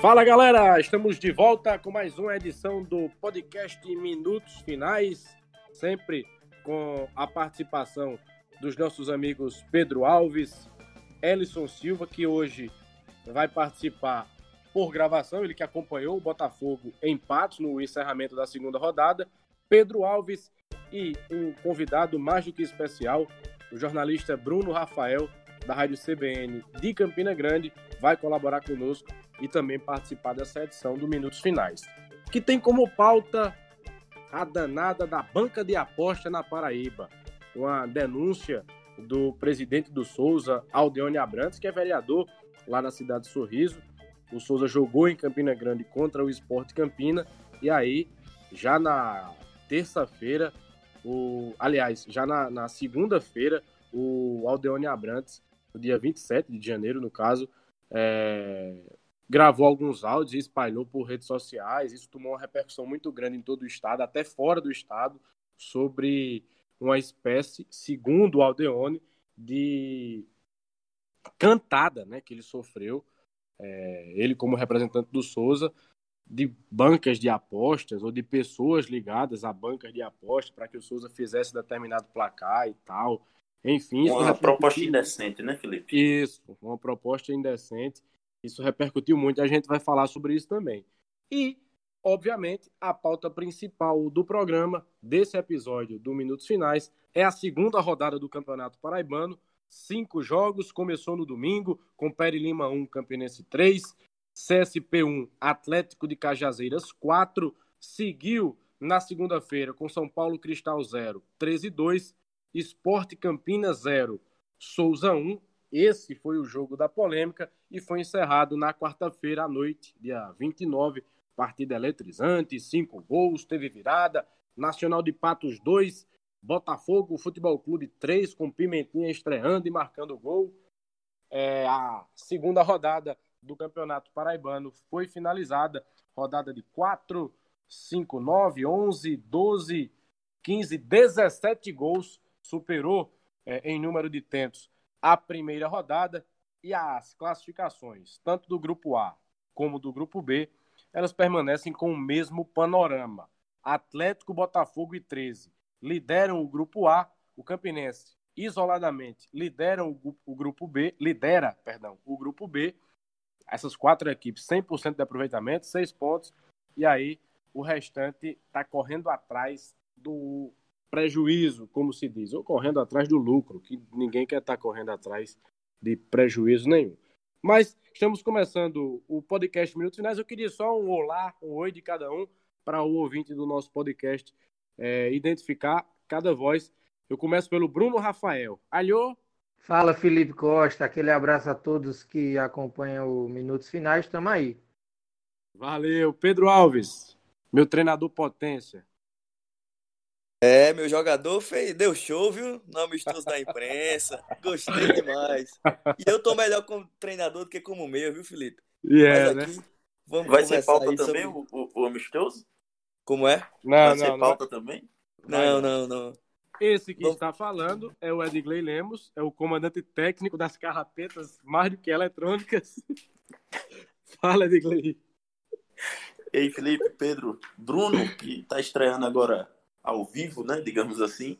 Fala galera, estamos de volta com mais uma edição do podcast Minutos Finais, sempre com a participação dos nossos amigos Pedro Alves, Ellison Silva, que hoje vai participar por gravação, ele que acompanhou o Botafogo em Patos no encerramento da segunda rodada, Pedro Alves e um convidado mais do que especial, o jornalista Bruno Rafael, da Rádio CBN de Campina Grande, vai colaborar conosco e também participar dessa edição do Minutos Finais, que tem como pauta a danada da banca de aposta na Paraíba, uma denúncia do presidente do Souza, Aldeone Abrantes, que é vereador lá na cidade de Sorriso. O Souza jogou em Campina Grande contra o Esporte Campina e aí, já na terça-feira, o, aliás, já na, na segunda-feira, o Aldeone Abrantes, no dia 27 de janeiro, no caso, é, gravou alguns áudios e espalhou por redes sociais. Isso tomou uma repercussão muito grande em todo o estado, até fora do estado, sobre uma espécie, segundo o Aldeone, de cantada né, que ele sofreu, é, ele como representante do Souza, de bancas de apostas ou de pessoas ligadas a bancas de apostas para que o Souza fizesse determinado placar e tal. Enfim, uma proposta indecente, né, Felipe? Isso, uma proposta indecente. Isso repercutiu muito, a gente vai falar sobre isso também. E, obviamente, a pauta principal do programa, desse episódio do Minutos Finais, é a segunda rodada do Campeonato Paraibano. Cinco jogos, começou no domingo, com Peri Lima 1, Campinense 3, CSP 1, Atlético de Cajazeiras 4, seguiu na segunda-feira com São Paulo Cristal 0, 13 2, Esporte Campinas 0, Souza 1, esse foi o jogo da polêmica e foi encerrado na quarta-feira à noite, dia 29. Partida eletrizante, cinco gols, teve virada. Nacional de Patos 2, Botafogo Futebol Clube 3, com Pimentinha estreando e marcando gol. É, a segunda rodada do Campeonato Paraibano foi finalizada. Rodada de 4, 5, 9, 11, 12, 15, 17 gols. Superou é, em número de tentos a primeira rodada e as classificações, tanto do grupo A como do grupo B, elas permanecem com o mesmo panorama. Atlético, Botafogo e 13 lideram o grupo A, o Campinense isoladamente lideram o, o grupo B, lidera, perdão, o grupo B. Essas quatro equipes 100% de aproveitamento, seis pontos, e aí o restante está correndo atrás do prejuízo, como se diz, ou correndo atrás do lucro, que ninguém quer estar tá correndo atrás de prejuízo nenhum. Mas estamos começando o podcast Minutos Finais. Eu queria só um olá, um oi de cada um, para o ouvinte do nosso podcast é, identificar cada voz. Eu começo pelo Bruno Rafael. Alô? Fala, Felipe Costa. Aquele abraço a todos que acompanham o Minutos Finais. Estamos aí. Valeu. Pedro Alves, meu treinador potência. É, meu jogador fez, deu show, viu? No amistoso da imprensa. Gostei demais. E eu tô melhor como treinador do que como meio, viu, Felipe? Yeah, Mas aqui, né? vamos Vai ser pauta também sobre... o, o, amistoso? Como é? Não, Vai não, ser não. pauta também? Não, não, não. Esse que vamos... está falando é o Edgley Lemos, é o comandante técnico das carrapetas mais do que eletrônicas. Fala, Edgley. Ei, Felipe, Pedro, Bruno, que está estreando agora ao vivo, né, digamos assim.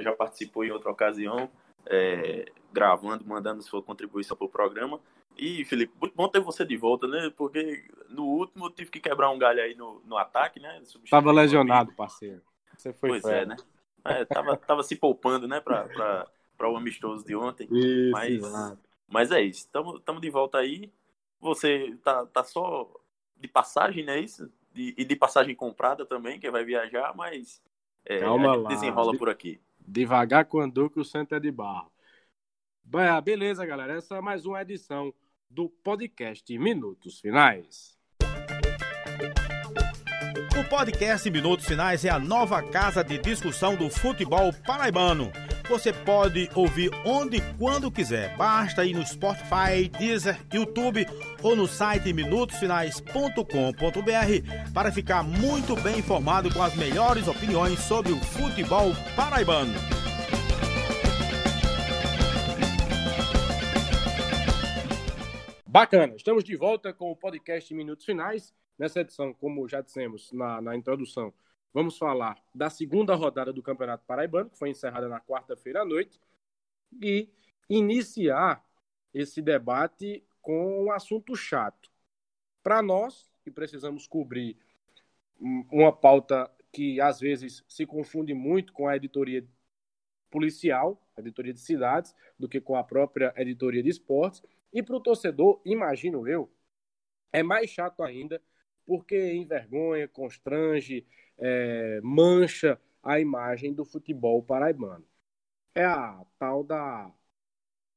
Já participou em outra ocasião, é, gravando, mandando sua contribuição para o programa. E, Felipe, muito bom ter você de volta, né? Porque no último eu tive que quebrar um galho aí no, no ataque, né? Tava lesionado, parceiro. Você foi Pois é, né? É, tava, tava se poupando, né, para o amistoso de ontem. Isso, mas, mas é isso. Estamos de volta aí. Você tá, tá só de passagem, não é isso? De, e de passagem comprada também, que vai viajar, mas é, Calma lá. desenrola por aqui. Devagar quando que o centro é de barro. Beleza, galera. Essa é mais uma edição do podcast Minutos Finais. O podcast Minutos Finais é a nova casa de discussão do futebol paraibano você pode ouvir onde e quando quiser. Basta ir no Spotify, Deezer, YouTube ou no site minutosfinais.com.br para ficar muito bem informado com as melhores opiniões sobre o futebol paraibano. Bacana, estamos de volta com o podcast Minutos Finais. Nessa edição, como já dissemos na, na introdução, vamos falar da segunda rodada do Campeonato Paraibano, que foi encerrada na quarta-feira à noite, e iniciar esse debate com um assunto chato. Para nós, que precisamos cobrir uma pauta que às vezes se confunde muito com a editoria policial, a editoria de cidades, do que com a própria editoria de esportes. E para o torcedor, imagino eu, é mais chato ainda, porque envergonha, constrange, é, mancha a imagem do futebol paraibano. É a tal da.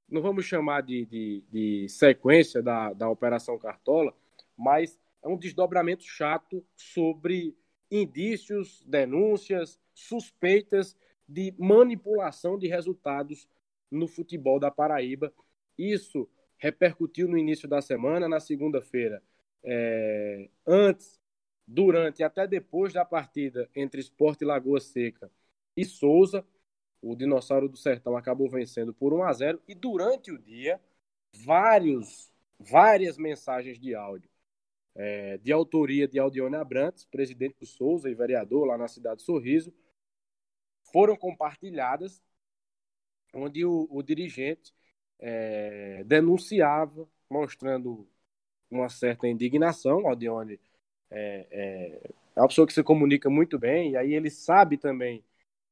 Não vamos chamar de, de, de sequência da, da Operação Cartola, mas é um desdobramento chato sobre indícios, denúncias, suspeitas de manipulação de resultados no futebol da Paraíba. Isso repercutiu no início da semana, na segunda-feira, é, antes, durante e até depois da partida entre Esporte Lagoa Seca e Souza. O Dinossauro do Sertão acabou vencendo por 1 a 0 e durante o dia, vários, várias mensagens de áudio é, de autoria de Aldione Abrantes, presidente do Souza e vereador lá na cidade de Sorriso, foram compartilhadas, onde o, o dirigente é, denunciava, mostrando uma certa indignação. Aldione é, é, é uma pessoa que se comunica muito bem, e aí ele sabe também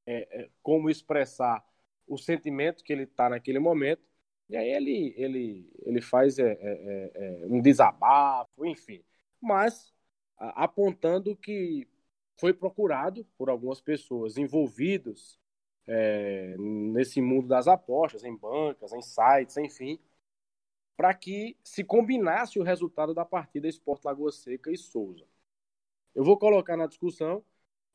é, é, como expressar o sentimento que ele está naquele momento. E aí ele, ele, ele faz é, é, é, um desabafo, enfim mas apontando que foi procurado por algumas pessoas envolvidas é, nesse mundo das apostas, em bancas, em sites, enfim, para que se combinasse o resultado da partida Esporte Lagoa Seca e Souza. Eu vou colocar na discussão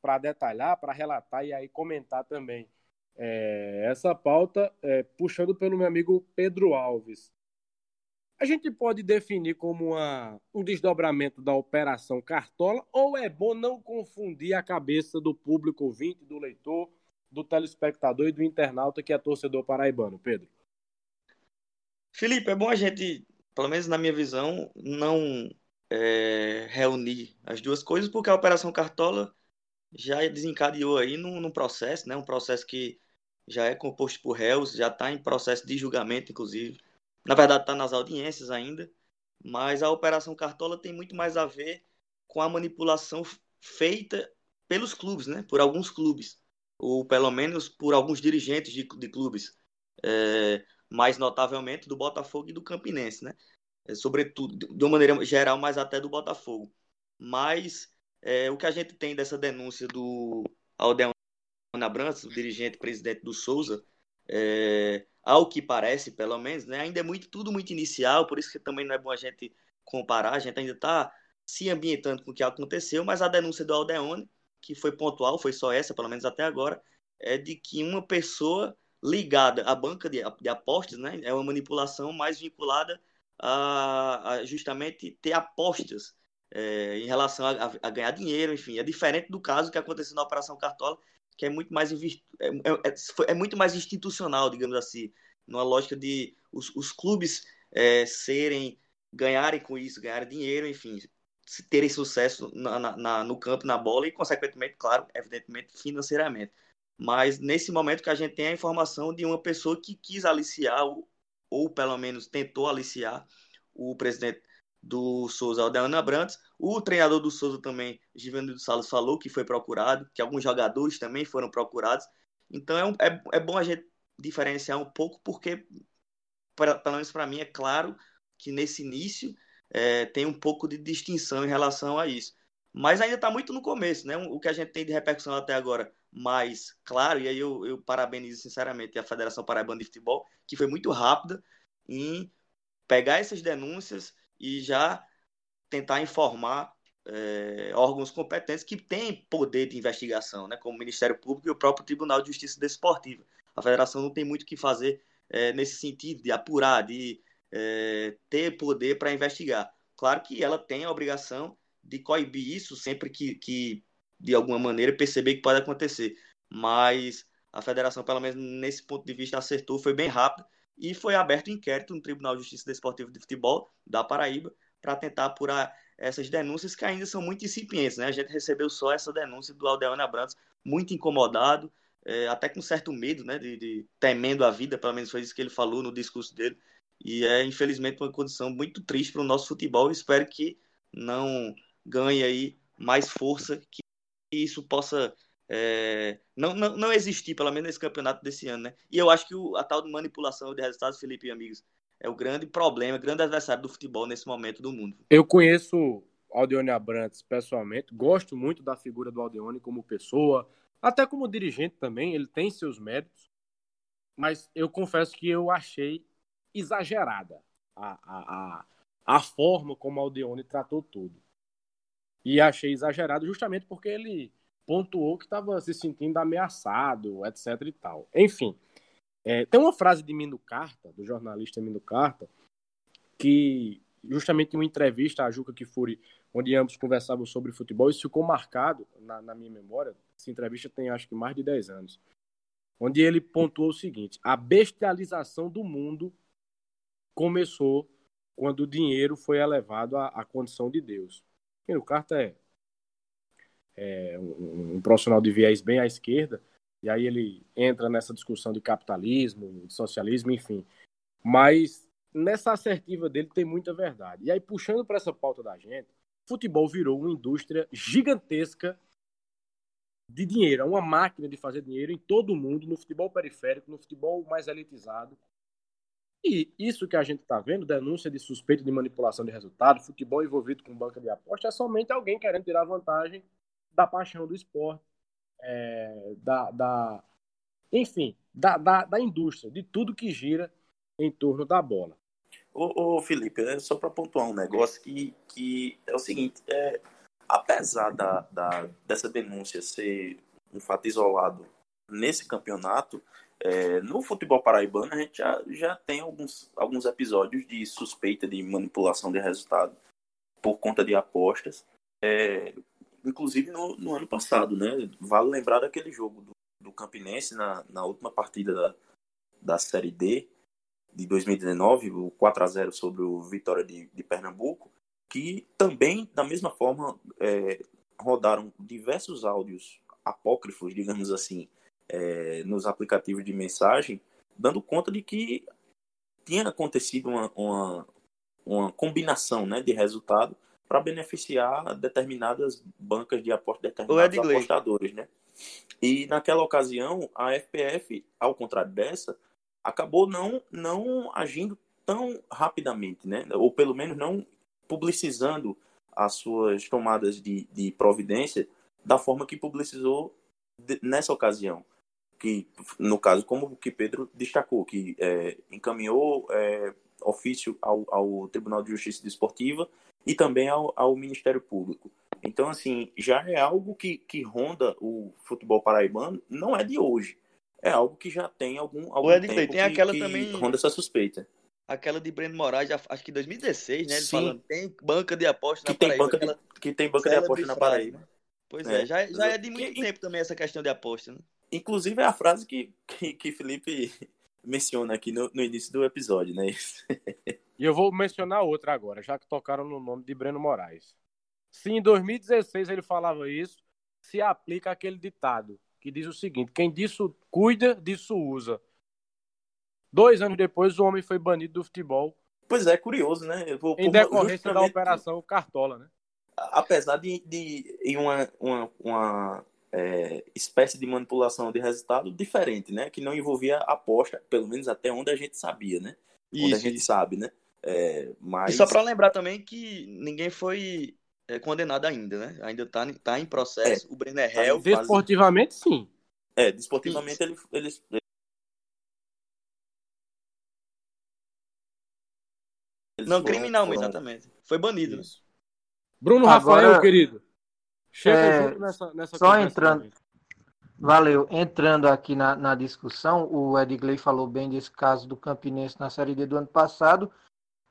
para detalhar, para relatar e aí comentar também é, essa pauta, é, puxando pelo meu amigo Pedro Alves a gente pode definir como uma, um desdobramento da Operação Cartola ou é bom não confundir a cabeça do público ouvinte, do leitor, do telespectador e do internauta que é torcedor paraibano, Pedro? Felipe, é bom a gente, pelo menos na minha visão, não é, reunir as duas coisas, porque a Operação Cartola já desencadeou aí num, num processo, né, um processo que já é composto por réus, já está em processo de julgamento, inclusive. Na verdade, está nas audiências ainda, mas a Operação Cartola tem muito mais a ver com a manipulação feita pelos clubes, né? por alguns clubes, ou pelo menos por alguns dirigentes de, de clubes, é, mais notavelmente do Botafogo e do Campinense, né? É, sobretudo, de uma maneira geral, mais até do Botafogo. Mas é, o que a gente tem dessa denúncia do Aldeão Abrantes, o dirigente presidente do Souza, é, ao que parece, pelo menos, né? Ainda é muito, tudo muito inicial, por isso que também não é bom a gente comparar, a gente ainda está se ambientando com o que aconteceu, mas a denúncia do Aldeone, que foi pontual, foi só essa, pelo menos até agora, é de que uma pessoa ligada à banca de, de apostas, né? É uma manipulação mais vinculada a, a justamente ter apostas é, em relação a, a, ganhar dinheiro, enfim, é diferente do caso que aconteceu na Operação Cartola, que é muito mais, é, é, é, é, muito mais institucional, digamos assim, numa lógica de os, os clubes é, serem, ganharem com isso, ganharem dinheiro, enfim, terem sucesso na, na, no campo, na bola e, consequentemente, claro, evidentemente, financeiramente. Mas nesse momento que a gente tem a informação de uma pessoa que quis aliciar, ou, pelo menos tentou aliciar, o presidente do Souza Aldeano Abrantes. O treinador do Souza também, Givanildo Salles, falou que foi procurado, que alguns jogadores também foram procurados. Então é, um, é, é bom a gente diferenciar um pouco, porque, pra, pelo menos para mim, é claro que nesse início é, tem um pouco de distinção em relação a isso. Mas ainda está muito no começo, né? O que a gente tem de repercussão até agora mais claro, e aí eu, eu parabenizo sinceramente a Federação Paraibana de Futebol, que foi muito rápida em pegar essas denúncias e já tentar informar é, órgãos competentes que têm poder de investigação, né, como o Ministério Público e o próprio Tribunal de Justiça Desportiva. A federação não tem muito o que fazer é, nesse sentido, de apurar, de é, ter poder para investigar. Claro que ela tem a obrigação de coibir isso sempre que, que, de alguma maneira, perceber que pode acontecer. Mas a federação, pelo menos nesse ponto de vista, acertou, foi bem rápido e foi aberto um inquérito no Tribunal de Justiça Desportiva de Futebol da Paraíba para tentar apurar essas denúncias que ainda são muito incipientes. Né? A gente recebeu só essa denúncia do Aldeone Abrantes, muito incomodado, é, até com certo medo, né, de, de, temendo a vida, pelo menos foi isso que ele falou no discurso dele. E é, infelizmente, uma condição muito triste para o nosso futebol. espero que não ganhe aí mais força, que isso possa é, não, não, não existir, pelo menos nesse campeonato desse ano, né? E eu acho que o, a tal de manipulação de resultados, Felipe e amigos, é o grande problema, o grande adversário do futebol nesse momento do mundo. Eu conheço Aldeone Abrantes pessoalmente, gosto muito da figura do Aldeone como pessoa, até como dirigente também, ele tem seus méritos, mas eu confesso que eu achei exagerada a, a, a, a forma como Aldeone tratou tudo. E achei exagerado justamente porque ele pontuou que estava se sentindo ameaçado, etc e tal. Enfim, é, tem uma frase de Mino Carta, do jornalista Mino Carta, que justamente em uma entrevista à Juca Kifuri, onde ambos conversavam sobre futebol, isso ficou marcado na, na minha memória. Essa entrevista tem acho que mais de 10 anos. Onde ele pontuou o seguinte: a bestialização do mundo começou quando o dinheiro foi elevado à, à condição de Deus. Mino Carta é é, um, um, profissional de viés bem à esquerda, e aí ele entra nessa discussão de capitalismo, de socialismo, enfim. Mas nessa assertiva dele tem muita verdade. E aí, puxando para essa pauta da gente, futebol virou uma indústria gigantesca de dinheiro, é uma máquina de fazer dinheiro em todo o mundo, no futebol periférico, no futebol mais elitizado. E isso que a gente está vendo, denúncia de suspeito de manipulação de resultado, futebol envolvido com banca de aposta, é somente alguém querendo tirar vantagem da paixão do esporte, é, da, da, enfim, da, da, da, indústria, de tudo que gira em torno da bola. Ô, ô Felipe, é só para pontuar um negócio que, que é o seguinte, é, apesar da, da, dessa denúncia ser um fato isolado nesse campeonato, é, no futebol paraibano a gente já, já tem alguns, alguns episódios de suspeita de manipulação de resultado por conta de apostas. É, inclusive no, no, ano passado, né? Vale lembrar daquele jogo do, do Campinense na, na última partida da, da Série D de 2019, o 4 a 0 sobre o Vitória de, de Pernambuco, que também, da mesma forma, é, rodaram diversos áudios apócrifos, digamos assim, é, nos aplicativos de mensagem, dando conta de que tinha acontecido uma, uma, uma combinação né, de resultado para beneficiar determinadas bancas de aposta, determinados apostadores, né? E naquela ocasião, a FPF, ao contrário dessa, acabou não, não agindo tão rapidamente, né? Ou pelo menos não publicizando as suas tomadas de, de providência da forma que publicizou nessa ocasião. Que, no caso, como o que Pedro destacou, que é, encaminhou é, ofício ao, ao Tribunal de Justiça Desportiva e também ao, ao Ministério Público. Então, assim, já é algo que, que ronda o futebol paraibano, não é de hoje. É algo que já tem algum, algum tempo tem que, aquela que também... ronda essa suspeita. Aquela de Breno Moraes, acho que 2016, né? Ele Sim. falando, tem banca de aposta na que Paraíba. Tem banca de, que tem banca de aposta na Paraíba. Né? Pois é, é, já, já é de muito que, tempo também essa questão de aposta, né? Inclusive é a frase que, que, que Felipe menciona aqui no, no início do episódio, né? e eu vou mencionar outra agora, já que tocaram no nome de Breno Moraes. Se em 2016 ele falava isso, se aplica aquele ditado que diz o seguinte: quem disso cuida, disso usa. Dois anos depois, o homem foi banido do futebol. Pois é, curioso, né? Vou, em decorrência da operação Cartola, né? Apesar de, de em uma, uma, uma é, espécie de manipulação de resultado diferente, né? Que não envolvia aposta, pelo menos até onde a gente sabia, né? Isso, onde a gente isso. sabe, né? É, mas... E só para lembrar também que ninguém foi é, condenado ainda, né? Ainda tá, tá em processo. É, o Brenner é tá réu. Desportivamente, sim. É, desportivamente ele, eles, eles não, foram, criminalmente, foram... exatamente. Foi banido. Né? Bruno Agora... Rafael, querido. Chega é, junto nessa, nessa Só entrando. Também. Valeu. Entrando aqui na, na discussão, o Edgley falou bem desse caso do Campinense na Série D do ano passado.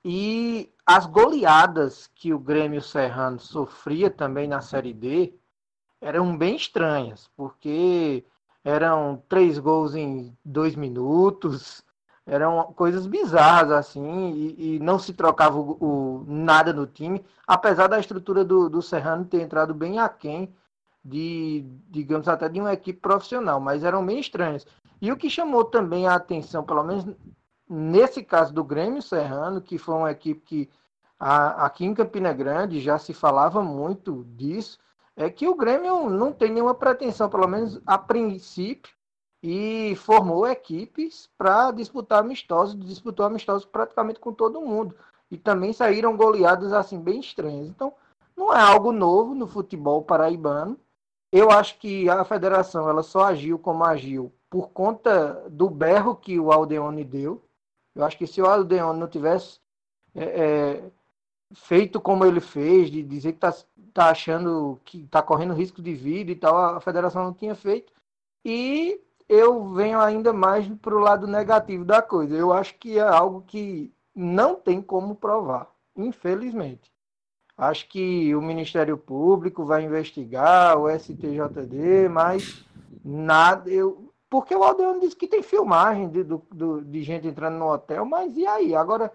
E as goleadas que o Grêmio Serrano sofria também na Série D eram bem estranhas, porque eram três gols em dois minutos, eram coisas bizarras assim e, e não se trocava o, o, nada no time, apesar da estrutura do, do Serrano ter entrado bem aquém de, digamos até de uma equipe profissional, mas eram bem estranhos. E o que chamou também a atenção, pelo menos nesse caso do Grêmio Serrano, que foi uma equipe que a, aqui em Campina Grande já se falava muito disso, é que o Grêmio não tem nenhuma pretensão, pelo menos a princípio, e formou equipes para disputar amistosos, disputou amistosos praticamente com todo mundo. E também saíram goleadas assim bem estranhas. Então, não é algo novo no futebol paraibano. Eu acho que a federação ela só agiu como agiu por conta do berro que o Aldeone deu. Eu acho que se o Aldeone não tivesse é, é, feito como ele fez, de dizer que está tá achando que está correndo risco de vida e tal, a federação não tinha feito. E eu venho ainda mais para o lado negativo da coisa. Eu acho que é algo que não tem como provar, infelizmente. Acho que o Ministério Público vai investigar, o STJD, mas nada. Eu, porque o Aldeano disse que tem filmagem de, do, de gente entrando no hotel, mas e aí? Agora,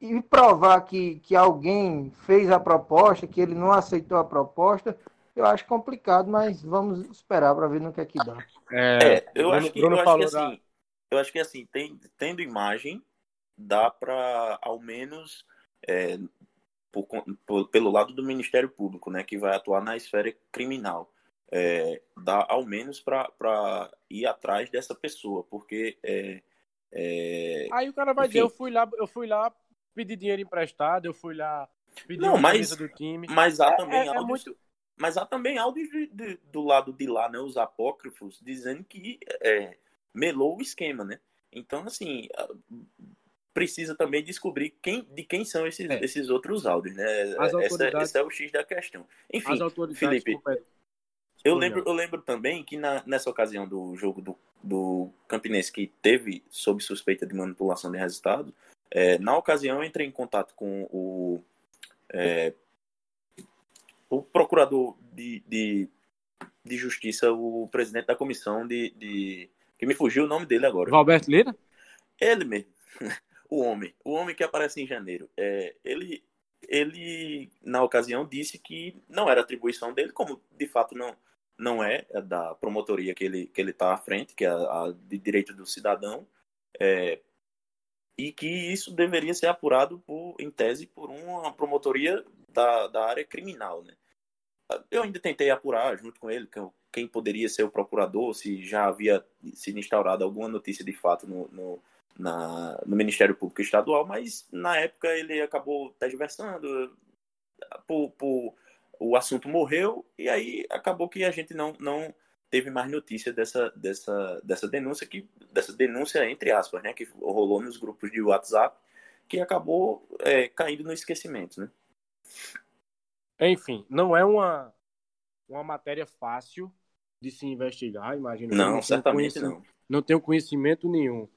e provar que, que alguém fez a proposta, que ele não aceitou a proposta, eu acho complicado, mas vamos esperar para ver no que é que dá. É, é eu, Bruno, acho que, eu, acho que, assim, eu acho que assim, tem, tendo imagem, dá para ao menos é, por, por, pelo lado do Ministério Público, né, que vai atuar na esfera criminal, é, dá ao menos para ir atrás dessa pessoa, porque é, é, aí o cara vai enfim, dizer, eu fui lá, eu fui lá pedir dinheiro emprestado, eu fui lá pedir não, mas, do time. Mas há é, também é, é muito mas há também áudios de, de, do lado de lá, né, os apócrifos, dizendo que é, melou o esquema, né? Então, assim, precisa também descobrir quem, de quem são esses, é. esses outros áudios, né? Essa, esse é o X da questão. Enfim, Felipe, eu lembro, eu lembro também que na, nessa ocasião do jogo do, do Campinense que teve sob suspeita de manipulação de resultado, é, na ocasião eu entrei em contato com o é, o procurador de, de, de, justiça, o presidente da comissão de, de, que me fugiu o nome dele agora. Roberto Lira? Ele mesmo. o homem. O homem que aparece em janeiro. É, ele, ele, na ocasião, disse que não era atribuição dele, como de fato não, não é, é da promotoria que ele que ele está à frente, que é a, a de direito do cidadão, é, e que isso deveria ser apurado, por, em tese, por uma promotoria da, da área criminal, né? Eu ainda tentei apurar junto com ele quem poderia ser o procurador, se já havia sido instaurada alguma notícia de fato no, no, na, no Ministério Público Estadual, mas na época ele acabou tergiversando, por, por, o assunto morreu, e aí acabou que a gente não, não teve mais notícia dessa, dessa, dessa denúncia, que, dessa denúncia entre aspas, né, que rolou nos grupos de WhatsApp, que acabou é, caindo no esquecimento, né? Enfim, não é uma, uma matéria fácil de se investigar, imagino. Não, não certamente não. Não tenho conhecimento nenhum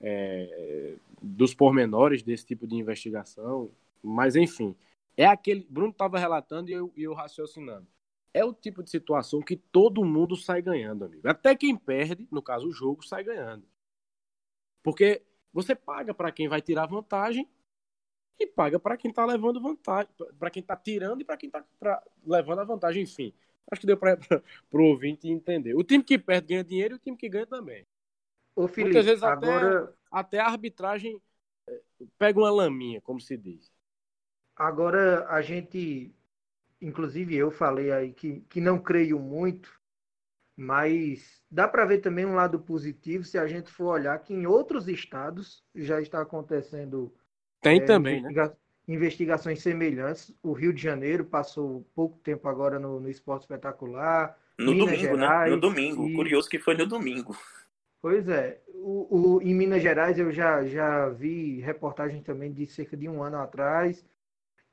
é, dos pormenores desse tipo de investigação, mas enfim, é aquele. Bruno estava relatando e eu, e eu raciocinando. É o tipo de situação que todo mundo sai ganhando, amigo. Até quem perde, no caso o jogo, sai ganhando. Porque você paga para quem vai tirar vantagem e paga para quem está levando vantagem, para quem está tirando e para quem está levando a vantagem, enfim. Acho que deu para o ouvinte entender. O time que perde ganha dinheiro e o time que ganha também. Ô, Felipe, Muitas vezes agora... até, até a arbitragem é, pega uma laminha, como se diz. Agora a gente, inclusive eu falei aí que, que não creio muito, mas dá para ver também um lado positivo se a gente for olhar que em outros estados já está acontecendo tem é, também, né? investiga né? Investigações semelhantes. O Rio de Janeiro passou pouco tempo agora no, no Esporte Espetacular. No Minas domingo, Gerais, né? No domingo. E... Curioso que foi no domingo. Pois é. O, o, em Minas Gerais eu já, já vi reportagem também de cerca de um ano atrás.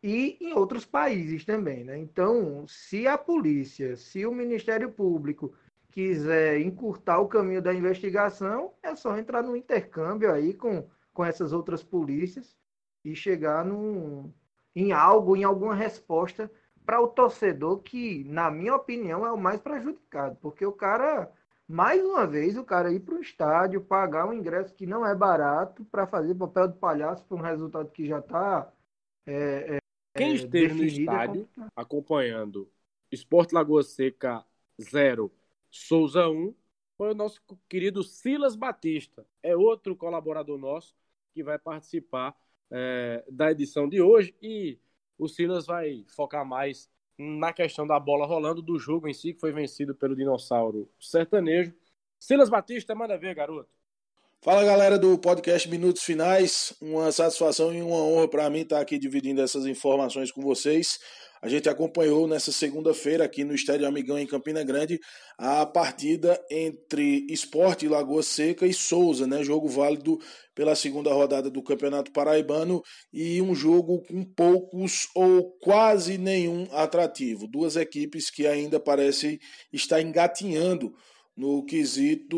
E em outros países também, né? Então, se a polícia, se o Ministério Público quiser encurtar o caminho da investigação, é só entrar no intercâmbio aí com, com essas outras polícias e chegar num, em algo, em alguma resposta para o torcedor que, na minha opinião, é o mais prejudicado, porque o cara mais uma vez o cara ir para o estádio, pagar um ingresso que não é barato para fazer papel de palhaço para um resultado que já está. É, é, Quem esteve no é estádio é acompanhando Esporte Lagoa Seca 0, Souza 1, foi o nosso querido Silas Batista. É outro colaborador nosso que vai participar é, da edição de hoje e o Silas vai focar mais na questão da bola rolando do jogo em si, que foi vencido pelo dinossauro sertanejo. Silas Batista, manda ver, garoto. Fala galera do podcast Minutos Finais, uma satisfação e uma honra para mim estar aqui dividindo essas informações com vocês. A gente acompanhou nessa segunda-feira aqui no Estádio Amigão em Campina Grande a partida entre Esporte Lagoa Seca e Souza, né? Jogo válido pela segunda rodada do Campeonato Paraibano e um jogo com poucos ou quase nenhum atrativo. Duas equipes que ainda parecem estar engatinhando no quesito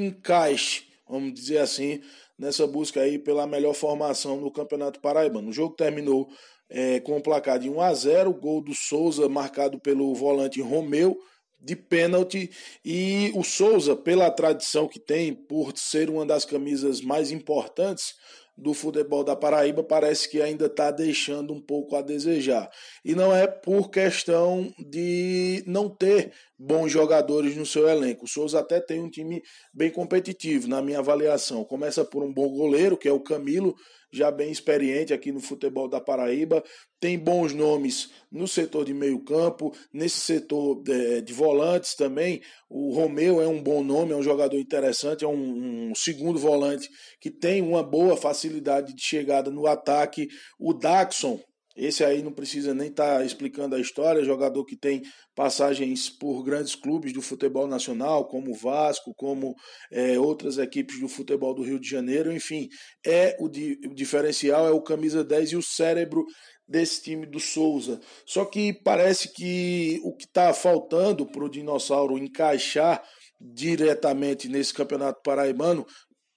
encaixe, vamos dizer assim, nessa busca aí pela melhor formação no Campeonato Paraibano. O jogo terminou é, com o placar de 1 a 0 gol do Souza marcado pelo volante Romeu de pênalti e o Souza, pela tradição que tem, por ser uma das camisas mais importantes do futebol da Paraíba, parece que ainda está deixando um pouco a desejar. E não é por questão de não ter bons jogadores no seu elenco. O Souza até tem um time bem competitivo, na minha avaliação. Começa por um bom goleiro, que é o Camilo, já bem experiente aqui no futebol da Paraíba, tem bons nomes no setor de meio campo, nesse setor de, de volantes também. O Romeu é um bom nome, é um jogador interessante, é um, um, segundo volante que tem uma boa facilidade de chegada no ataque. O Daxon, esse aí não precisa nem estar tá explicando a história, jogador que tem passagens por grandes clubes do futebol nacional, como o Vasco, como é, outras equipes do futebol do Rio de Janeiro, enfim, é o, di o diferencial, é o camisa 10 e o cérebro desse time do Souza. Só que parece que o que está faltando para o Dinossauro encaixar diretamente nesse campeonato paraibano,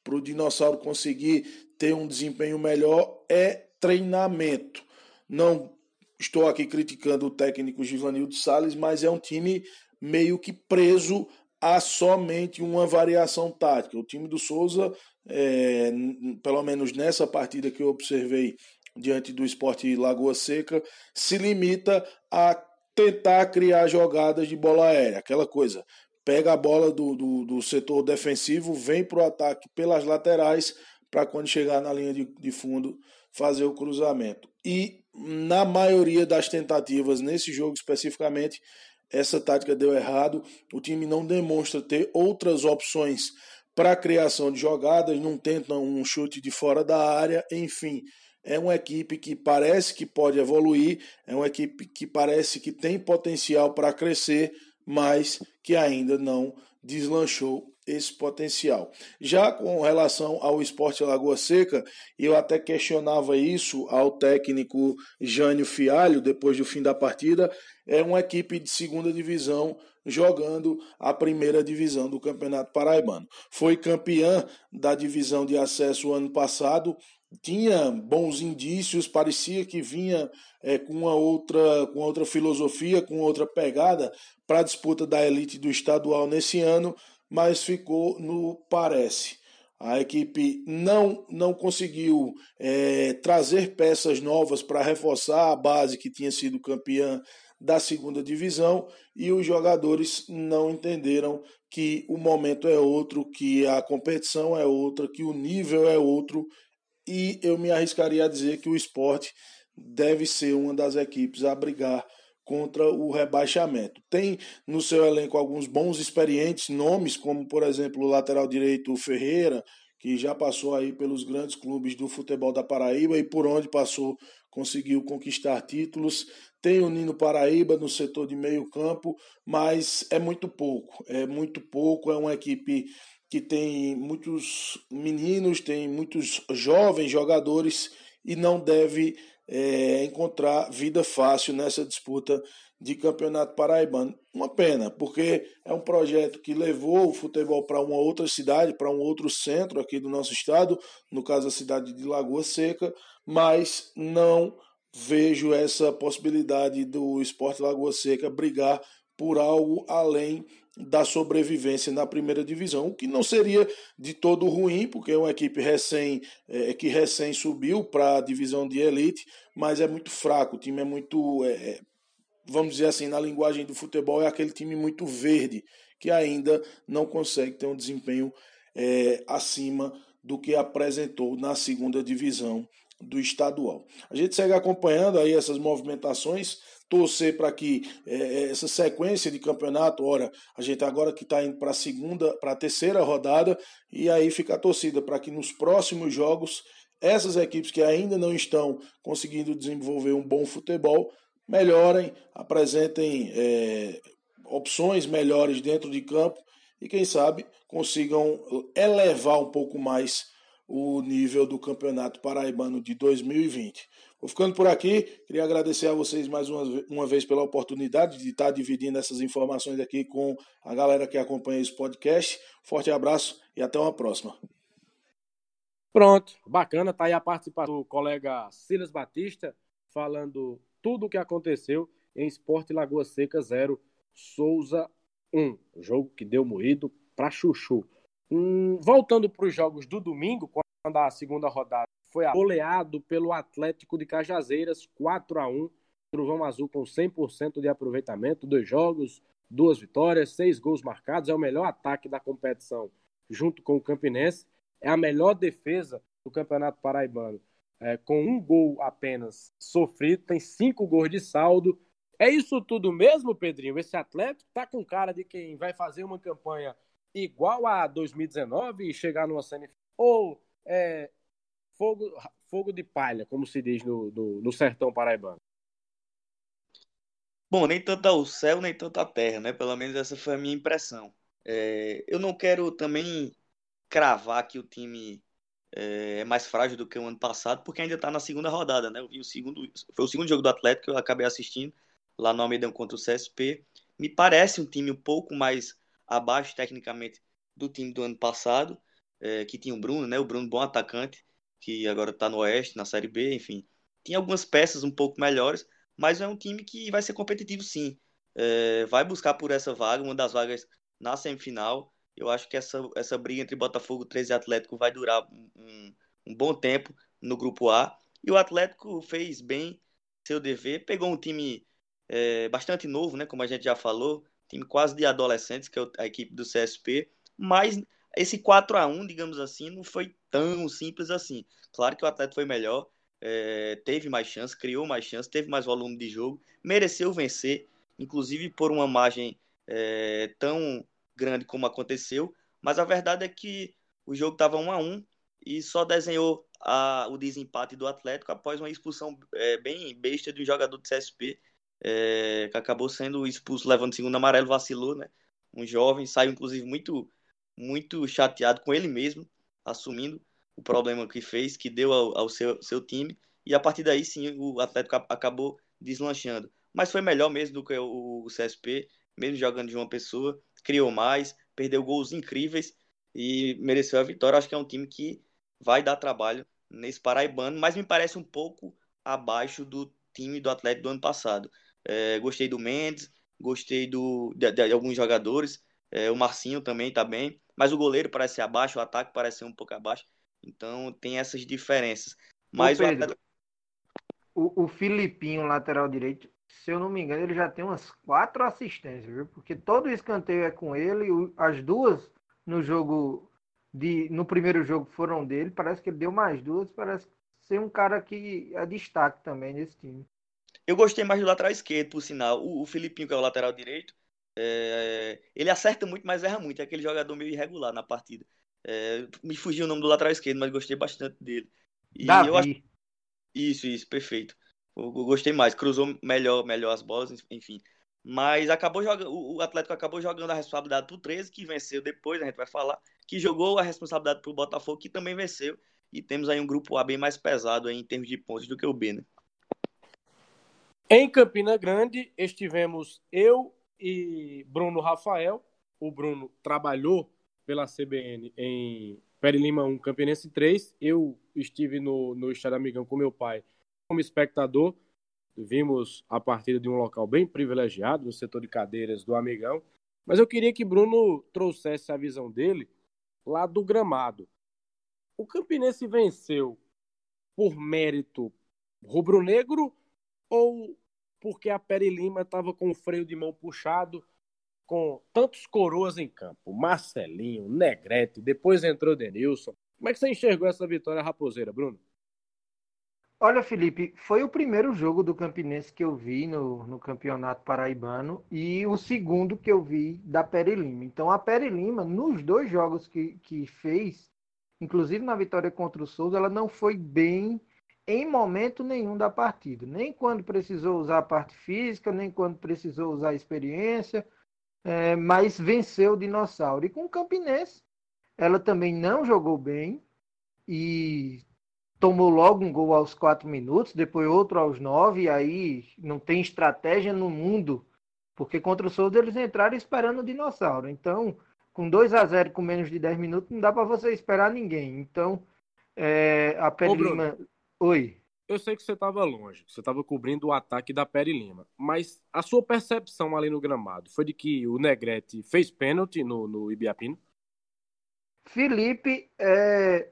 para o Dinossauro conseguir ter um desempenho melhor, é treinamento. Não estou aqui criticando o técnico Givanildo Salles, mas é um time meio que preso a somente uma variação tática. O time do Souza, é, pelo menos nessa partida que eu observei diante do esporte Lagoa Seca, se limita a tentar criar jogadas de bola aérea, aquela coisa. Pega a bola do, do, do setor defensivo, vem para o ataque pelas laterais, para quando chegar na linha de, de fundo fazer o cruzamento. E na maioria das tentativas, nesse jogo especificamente, essa tática deu errado. O time não demonstra ter outras opções para criação de jogadas, não tenta um chute de fora da área, enfim. É uma equipe que parece que pode evoluir, é uma equipe que parece que tem potencial para crescer, mas que ainda não deslanchou esse potencial. Já com relação ao esporte Lagoa Seca, eu até questionava isso ao técnico Jânio Fialho depois do fim da partida. É uma equipe de segunda divisão jogando a primeira divisão do Campeonato Paraibano. Foi campeã da divisão de acesso ano passado, tinha bons indícios, parecia que vinha é, com uma outra, com outra filosofia, com outra pegada para a disputa da elite do estadual nesse ano mas ficou no parece. A equipe não, não conseguiu é, trazer peças novas para reforçar a base que tinha sido campeã da segunda divisão e os jogadores não entenderam que o momento é outro, que a competição é outra, que o nível é outro e eu me arriscaria a dizer que o esporte deve ser uma das equipes a brigar contra o rebaixamento. Tem no seu elenco alguns bons experientes nomes, como por exemplo o lateral direito Ferreira, que já passou aí pelos grandes clubes do futebol da Paraíba e por onde passou conseguiu conquistar títulos. Tem o Nino Paraíba no setor de meio campo, mas é muito pouco. É muito pouco, é uma equipe que tem muitos meninos, tem muitos jovens jogadores e não deve é, encontrar vida fácil nessa disputa de campeonato paraibano. Uma pena, porque é um projeto que levou o futebol para uma outra cidade, para um outro centro aqui do nosso estado, no caso a cidade de Lagoa Seca, mas não vejo essa possibilidade do esporte Lagoa Seca brigar por algo além da sobrevivência na primeira divisão, o que não seria de todo ruim, porque é uma equipe recém é, que recém subiu para a divisão de elite, mas é muito fraco, o time é muito, é, é, vamos dizer assim, na linguagem do futebol, é aquele time muito verde, que ainda não consegue ter um desempenho é, acima do que apresentou na segunda divisão do estadual. A gente segue acompanhando aí essas movimentações torcer para que é, essa sequência de campeonato, ora, a gente agora que está indo para a segunda, para a terceira rodada, e aí fica a torcida para que nos próximos jogos essas equipes que ainda não estão conseguindo desenvolver um bom futebol melhorem, apresentem é, opções melhores dentro de campo e quem sabe consigam elevar um pouco mais o nível do Campeonato Paraibano de 2020. Vou ficando por aqui. Queria agradecer a vocês mais uma, uma vez pela oportunidade de estar dividindo essas informações aqui com a galera que acompanha esse podcast. Forte abraço e até uma próxima. Pronto, bacana. Tá aí a participação do colega Silas Batista falando tudo o que aconteceu em Esporte Lagoa Seca 0, Souza 1. Jogo que deu moído para Chuchu. Hum, voltando para os jogos do domingo, quando a segunda rodada foi goleado pelo Atlético de Cajazeiras 4 a 1 Trovão Azul com 100% de aproveitamento, dois jogos, duas vitórias, seis gols marcados, é o melhor ataque da competição junto com o Campinense, é a melhor defesa do Campeonato Paraibano, é, com um gol apenas sofrido, tem cinco gols de saldo. É isso tudo mesmo, Pedrinho? Esse Atlético tá com cara de quem vai fazer uma campanha igual a 2019 e chegar numa semifinal? Ou é, fogo, fogo de palha, como se diz no, no, no sertão paraibano? Bom, nem tanto ao céu, nem tanto à terra, né? Pelo menos essa foi a minha impressão. É, eu não quero também cravar que o time é, é mais frágil do que o ano passado, porque ainda está na segunda rodada, né? Eu vi o segundo, foi o segundo jogo do Atlético que eu acabei assistindo lá no Almeidão contra o CSP. Me parece um time um pouco mais abaixo tecnicamente do time do ano passado, é, que tinha o Bruno, né? O Bruno bom atacante, que agora está no Oeste, na Série B, enfim. Tinha algumas peças um pouco melhores, mas é um time que vai ser competitivo sim. É, vai buscar por essa vaga, uma das vagas na semifinal. Eu acho que essa, essa briga entre Botafogo 13 e Atlético vai durar um, um bom tempo no grupo A. E o Atlético fez bem seu dever, pegou um time é, bastante novo, né, como a gente já falou, time quase de adolescentes, que é a equipe do CSP, mas esse 4 a 1 digamos assim, não foi tão simples assim. Claro que o Atlético foi melhor, é, teve mais chance, criou mais chance, teve mais volume de jogo, mereceu vencer, inclusive por uma margem é, tão grande como aconteceu. Mas a verdade é que o jogo estava 1 a 1 e só desenhou a, o desempate do Atlético após uma expulsão é, bem besta de um jogador do CSP, é, que acabou sendo expulso levando segundo amarelo, vacilou, né? Um jovem, saiu inclusive muito muito chateado com ele mesmo, assumindo o problema que fez, que deu ao, ao seu, seu time, e a partir daí sim o Atlético acabou deslanchando. Mas foi melhor mesmo do que o, o CSP, mesmo jogando de uma pessoa, criou mais, perdeu gols incríveis e mereceu a vitória. Acho que é um time que vai dar trabalho nesse paraibano, mas me parece um pouco abaixo do time do Atlético do ano passado. É, gostei do Mendes, gostei do, de, de alguns jogadores, é, o Marcinho também está bem, mas o goleiro parece ser abaixo, o ataque parece ser um pouco abaixo. Então tem essas diferenças. Mas Ô, Pedro, o, o, Filipinho, lateral direito, se eu não me engano, ele já tem umas quatro assistências, viu? Porque todo escanteio é com ele, as duas no jogo de no primeiro jogo foram dele, parece que ele deu mais duas, parece ser um cara que é destaque também nesse time. Eu gostei mais do lateral esquerdo, por sinal. O, o Filipinho, que é o lateral direito, é, ele acerta muito, mas erra muito. É aquele jogador meio irregular na partida. É, me fugiu o nome do lateral esquerdo, mas gostei bastante dele. E Davi. eu acho... Isso, isso, perfeito. Eu, eu gostei mais, cruzou melhor, melhor as bolas, enfim. Mas acabou jogando, o Atlético acabou jogando a responsabilidade pro 13, que venceu depois, a gente vai falar, que jogou a responsabilidade pro Botafogo, que também venceu. E temos aí um grupo A bem mais pesado aí, em termos de pontos do que o B, né? Em Campina Grande, estivemos eu, e Bruno Rafael. O Bruno trabalhou pela CBN em Peri Lima 1, Campinense 3. Eu estive no, no Estádio Amigão com meu pai como espectador. Vimos a partida de um local bem privilegiado, no setor de cadeiras do Amigão. Mas eu queria que Bruno trouxesse a visão dele lá do gramado. O Campinense venceu por mérito rubro-negro ou porque a Peri Lima estava com o freio de mão puxado, com tantos coroas em campo? Marcelinho, Negrete, depois entrou Denilson. Como é que você enxergou essa vitória raposeira, Bruno? Olha, Felipe, foi o primeiro jogo do Campinense que eu vi no, no Campeonato Paraibano e o segundo que eu vi da Peri Lima. Então, a Peri Lima, nos dois jogos que, que fez, inclusive na vitória contra o Souza, ela não foi bem em momento nenhum da partida. Nem quando precisou usar a parte física, nem quando precisou usar a experiência, é, mas venceu o Dinossauro. E com o Campinense, ela também não jogou bem e tomou logo um gol aos quatro minutos, depois outro aos nove, e aí não tem estratégia no mundo, porque contra o Souza eles entraram esperando o dinossauro. Então, com 2 a 0 com menos de 10 minutos, não dá para você esperar ninguém. Então, é, a Lima. Oi. Eu sei que você estava longe, você estava cobrindo o ataque da Peri Lima, mas a sua percepção ali no gramado foi de que o Negrete fez pênalti no, no Ibiapino? Felipe, é,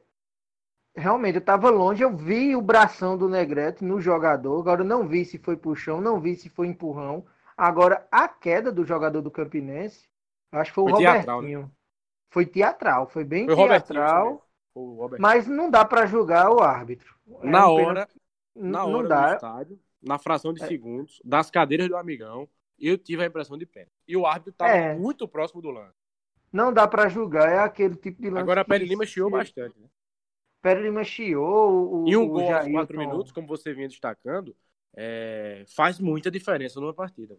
realmente, eu estava longe, eu vi o bração do Negrete no jogador, agora eu não vi se foi puxão, não vi se foi empurrão. Agora, a queda do jogador do Campinense, acho que foi o foi Robertinho. Teatral, né? Foi teatral, foi bem foi teatral. Mas não dá para julgar o árbitro. É na um hora, na hora dá. do estádio, na fração de é. segundos, das cadeiras do amigão, eu tive a impressão de pé. E o árbitro estava é. muito próximo do lance. Não dá para julgar, é aquele tipo de lance. Agora a Pele Lima chiou bastante, né? Pérez Lima chiou. O, e um gol Jair, aos quatro minutos, como você vinha destacando, é, faz muita diferença numa partida.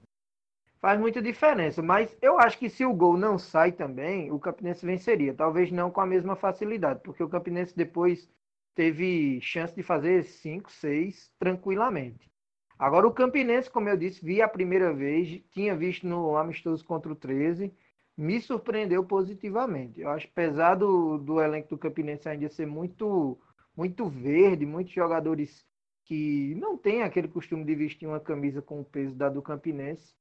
Faz muita diferença, mas eu acho que se o gol não sai também, o Campinense venceria. Talvez não com a mesma facilidade, porque o Campinense depois teve chance de fazer 5, 6 tranquilamente. Agora o Campinense, como eu disse, vi a primeira vez, tinha visto no amistoso contra o 13 me surpreendeu positivamente. Eu acho, apesar do, do elenco do Campinense ainda ser muito, muito verde, muitos jogadores que não têm aquele costume de vestir uma camisa com o peso da do Campinense,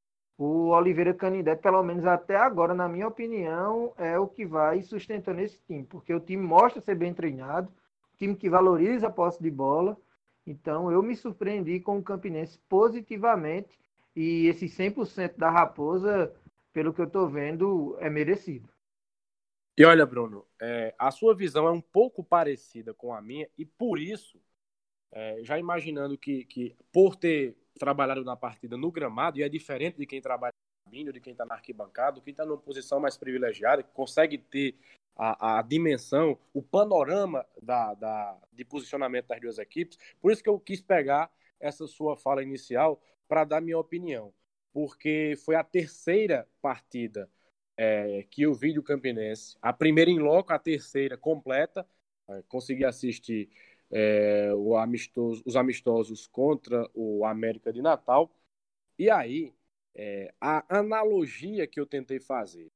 o Oliveira Canindé, pelo menos até agora, na minha opinião, é o que vai sustentando esse time, porque o time mostra ser bem treinado, time que valoriza a posse de bola. Então, eu me surpreendi com o Campinense positivamente e esse 100% da Raposa pelo que eu estou vendo, é merecido. E olha, Bruno, é, a sua visão é um pouco parecida com a minha, e por isso, é, já imaginando que, que, por ter trabalhado na partida no gramado, e é diferente de quem trabalha no caminho, de quem está na arquibancada, quem está numa posição mais privilegiada, que consegue ter a, a dimensão, o panorama da, da, de posicionamento das duas equipes. Por isso que eu quis pegar essa sua fala inicial para dar minha opinião porque foi a terceira partida é, que eu vi do Campinense. A primeira em loco, a terceira completa. É, consegui assistir é, amistoso, os amistosos contra o América de Natal. E aí, é, a analogia que eu tentei fazer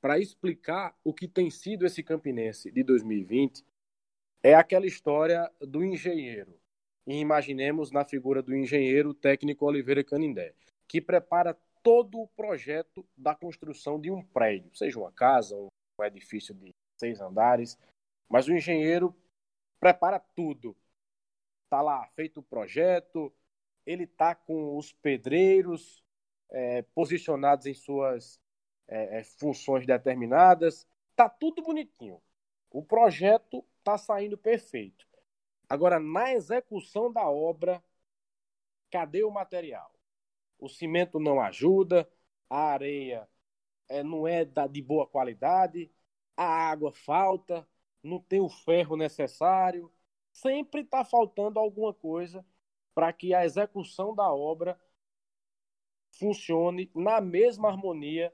para explicar o que tem sido esse Campinense de 2020 é aquela história do engenheiro. E imaginemos na figura do engenheiro técnico Oliveira Canindé que prepara todo o projeto da construção de um prédio, seja uma casa, um edifício de seis andares, mas o engenheiro prepara tudo. Está lá feito o projeto, ele está com os pedreiros é, posicionados em suas é, é funções determinadas, está tudo bonitinho. O projeto está saindo perfeito. Agora, na execução da obra, cadê o material? o cimento não ajuda, a areia é, não é da, de boa qualidade, a água falta, não tem o ferro necessário, sempre está faltando alguma coisa para que a execução da obra funcione na mesma harmonia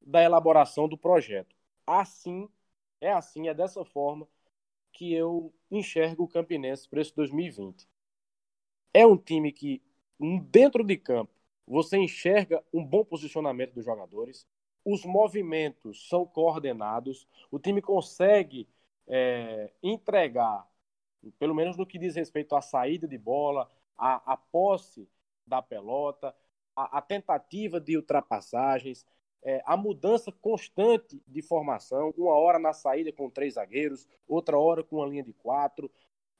da elaboração do projeto. Assim, é assim, é dessa forma que eu enxergo o Campinense para esse 2020. É um time que, dentro de campo, você enxerga um bom posicionamento dos jogadores, os movimentos são coordenados, o time consegue é, entregar, pelo menos no que diz respeito à saída de bola, à, à posse da pelota, à, tentativa de ultrapassagens, é, mudança constante de formação, uma hora na saída com três zagueiros, outra hora com uma linha de quatro,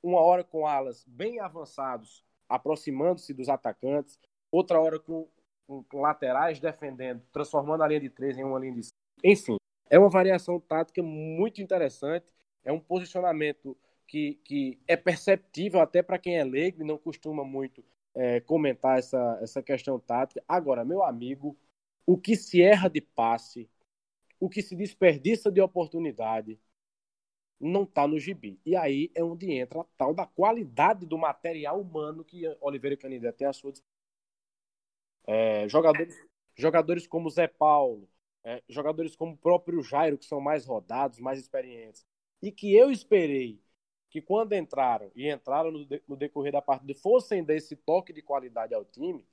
uma hora com alas bem avançados, aproximando-se dos atacantes, outra hora com, com, laterais defendendo, transformando a linha de três em uma linha de cinco. Enfim, é uma variação tática muito interessante, é um posicionamento que, que é perceptível até para quem é leigo e não costuma muito é, comentar essa, essa questão tática. Agora, meu amigo, o que se erra de passe, o que se desperdiça de oportunidade, não está no gibi. E aí é onde entra a tal da qualidade do material humano que Oliveira Canidé tem à sua é, jogadores, jogadores como Zé Paulo, é, jogadores como o próprio Jairo, que são mais rodados, mais experientes, e que eu esperei que quando entraram e entraram no, de, no decorrer da partida fossem desse toque de qualidade ao time,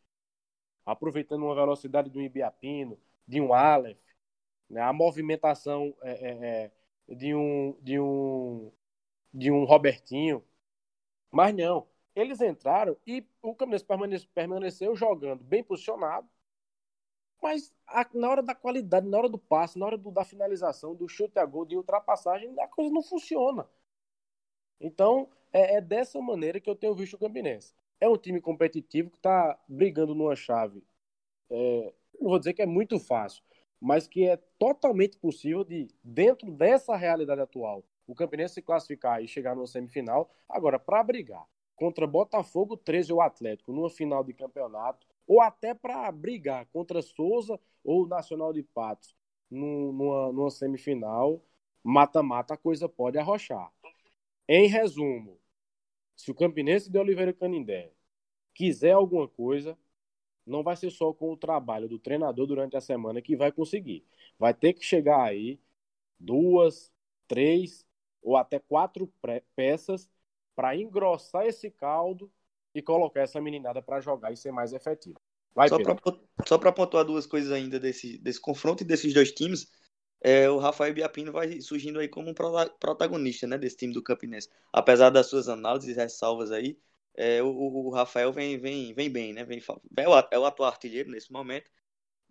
aproveitando uma velocidade do Ibiapino, de um Aleph, né, a movimentação é, é, é, de, um, de, um, de um Robertinho. Mas não, eles entraram e o permaneceu, permaneceu jogando bem posicionado, mas a, na hora da qualidade, na hora do passe, na hora do, da finalização, do chute a gol, de ultrapassagem, a coisa não funciona. Então, é, é dessa maneira que eu tenho visto o Campinense é um time competitivo que está brigando numa chave. É, não vou dizer que é muito fácil, mas que é totalmente possível de, dentro dessa realidade atual, o Campinense se classificar e chegar numa semifinal. Agora, para brigar contra Botafogo 13 ou Atlético numa final de campeonato, ou até para brigar contra Souza ou Nacional de Patos numa, numa semifinal, mata-mata, a coisa pode arrochar. Em resumo, se o Campinense de Oliveira Canindé quiser alguma coisa, não vai ser só com o trabalho do treinador durante a semana que vai conseguir. Vai ter que chegar aí duas, três ou até quatro peças para engrossar esse caldo e colocar essa meninada para jogar e ser mais efetivo. Vai, só para pontuar duas coisas ainda desse, desse confronto e desses dois times, é, o Rafael Biapino vai surgindo aí como um protagonista né, desse time do Campinense. Apesar das suas análises e ressalvas aí, é, o, o, Rafael vem, vem, vem bem, né? Vem, é, o, é o atual artilheiro nesse momento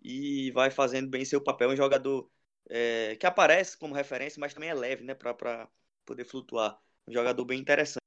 e vai fazendo bem seu papel. Um jogador é, que aparece como referência, mas também é leve, né? Para poder flutuar. Um jogador bem interessante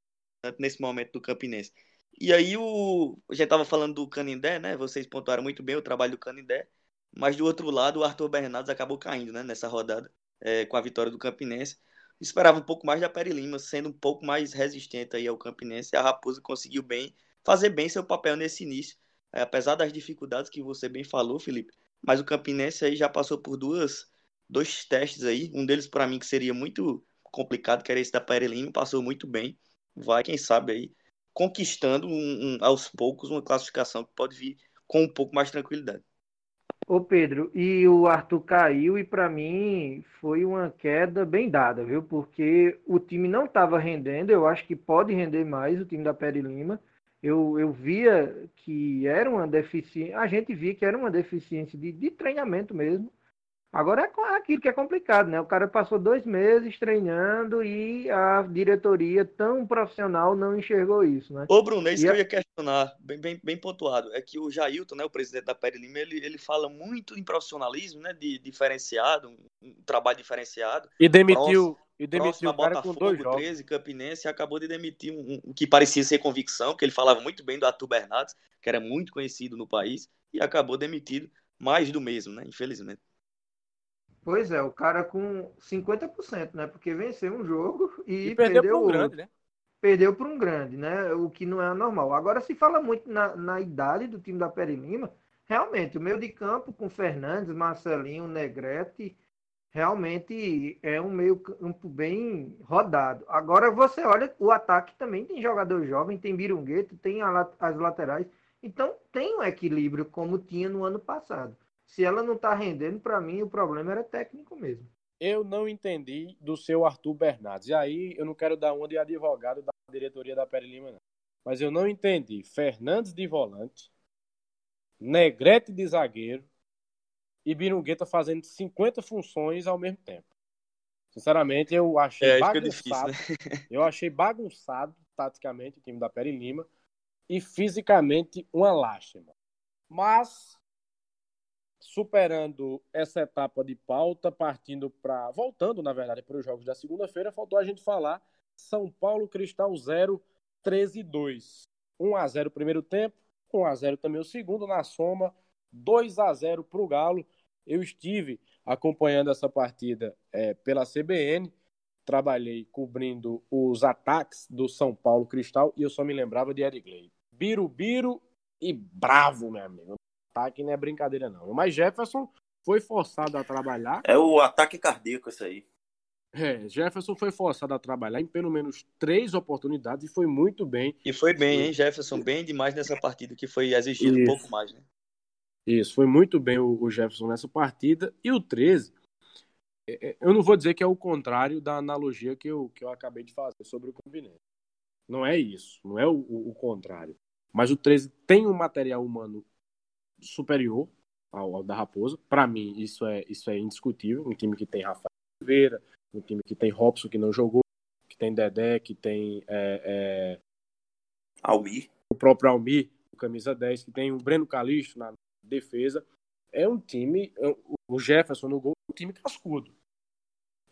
nesse momento do Campinense. E aí o. Já estava falando do Canindé, né? Vocês pontuaram muito bem o trabalho do Canindé. Mas do outro lado, o Arthur Bernardes acabou caindo né, nessa rodada é, com a vitória do Campinense. Esperava um pouco mais da Peri Lima, sendo um pouco mais resistente aí ao Campinense. A Raposa conseguiu bem fazer bem seu papel nesse início, é, apesar das dificuldades que você bem falou, Felipe. Mas o Campinense aí já passou por duas, dois testes aí. Um deles para mim que seria muito complicado, que era esse da Peri Lima, passou muito bem. Vai, quem sabe aí, conquistando um, um, aos poucos uma classificação que pode vir com um pouco mais de tranquilidade. Ô Pedro, e o Arthur caiu e para mim foi uma queda bem dada, viu? Porque o time não estava rendendo, eu acho que pode render mais o time da Peri Lima. Eu, eu via que era uma deficiência, a gente via que era uma deficiência de, de treinamento mesmo. Agora é aquilo que é complicado, né? O cara passou dois meses treinando e a diretoria tão profissional não enxergou isso, né? Ô, Bruno, é isso e que a... eu ia questionar, bem, bem, bem pontuado. É que o Jailton, né, o presidente da Pere Lima, ele, ele fala muito em profissionalismo, né? De diferenciado, um, um trabalho diferenciado. E demitiu, e demitiu o cara Botafogo, com dois jogos. 13, Campinense, e acabou de demitir um, um, que parecia ser convicção, que ele falava muito bem do Arthur Bernardes, que era muito conhecido no país, e acabou demitido mais do mesmo, né? Infelizmente. Pois é, o cara com 50%, né? Porque venceu um jogo e, e perdeu, perdeu para um grande, né? Perdeu para um grande, né? O que não é normal. Agora se fala muito na, na idade do time da Peri Lima. Realmente, o meio de campo com Fernandes, Marcelinho, Negrete, realmente é um meio campo bem rodado. Agora você olha, o ataque também tem jogador jovem, tem Birungueto, tem as laterais. Então tem um equilíbrio como tinha no ano passado se ela não está rendendo, para mim o problema era técnico mesmo. Eu não entendi do seu Arthur Bernardes. E aí eu não quero dar uma de advogado da diretoria da Pere Lima, não. Mas eu não entendi. Fernandes de volante, Negrete de zagueiro e Birungueta fazendo 50 funções ao mesmo tempo. Sinceramente, eu achei é, bagunçado. Difícil, né? eu achei bagunçado, taticamente, o time da Pere Lima. E fisicamente, uma lástima. Mas superando essa etapa de pauta, partindo para. Voltando, na verdade, para os jogos da segunda-feira, faltou a gente falar São Paulo Cristal 0, 13 2. 1 a 0 o primeiro tempo, 1 a 0 também o segundo, na soma, 2 a 0 para o Galo. Eu estive acompanhando essa partida é, pela CBN, trabalhei cobrindo os ataques do São Paulo Cristal e eu só me lembrava de Erigley. Birubiru e bravo, meu amigo. Ataque não é brincadeira, não. Mas Jefferson foi forçado a trabalhar. É o ataque cardíaco, isso aí. É, Jefferson foi forçado a trabalhar em pelo menos três oportunidades e foi muito bem. E foi bem, hein, Jefferson? Bem demais nessa partida, que foi exigido Isso. um pouco mais, né? Isso, foi muito bem o, Jefferson nessa partida. E o 13, é, é, eu não vou dizer que é o contrário da analogia que eu, que eu acabei de fazer sobre o Campinense. Não é isso, não é o, o, o contrário. Mas o 13 tem um material humano superior ao, ao da Raposa. Para mim, isso é, isso é indiscutível. Um time que tem Rafael Oliveira, um time que tem Robson que não jogou, que tem Dedé, que tem é, é... Almir. O próprio Almir, o camisa 10, que tem o Breno Calixto na defesa. É um time, é o Jefferson no gol, é um time cascudo.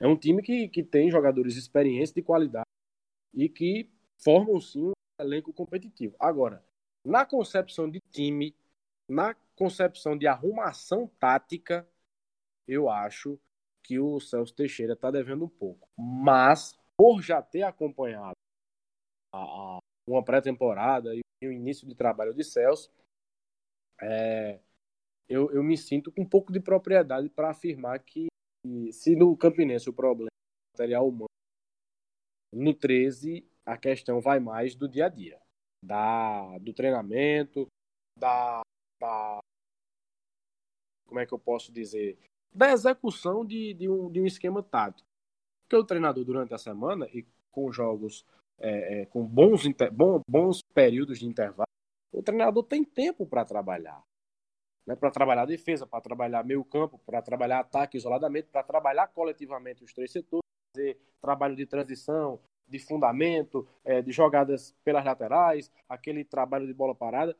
É um time que, que tem jogadores experientes de qualidade e que formam sim um elenco competitivo. Agora, na concepção de time, na concepção de arrumação tática, eu acho que o Celso Teixeira está devendo um pouco. Mas, por já ter acompanhado a, uma pré-temporada e o início de trabalho de Celso, é, eu, eu me sinto com um pouco de propriedade para afirmar que, se no Campinense o problema é material humano, no 13 a questão vai mais do dia a dia, da, do treinamento, da, da como é que eu posso dizer, da execução de, de, um, de um esquema tático. Porque o treinador, durante a semana, e com jogos é, é, com bons, inter, bom, bons períodos de intervalo, o treinador tem tempo para trabalhar. Né, para trabalhar defesa, para trabalhar meio campo, para trabalhar ataque isoladamente, para trabalhar coletivamente os três setores, fazer trabalho de transição, de fundamento, é, de jogadas pelas laterais, aquele trabalho de bola parada.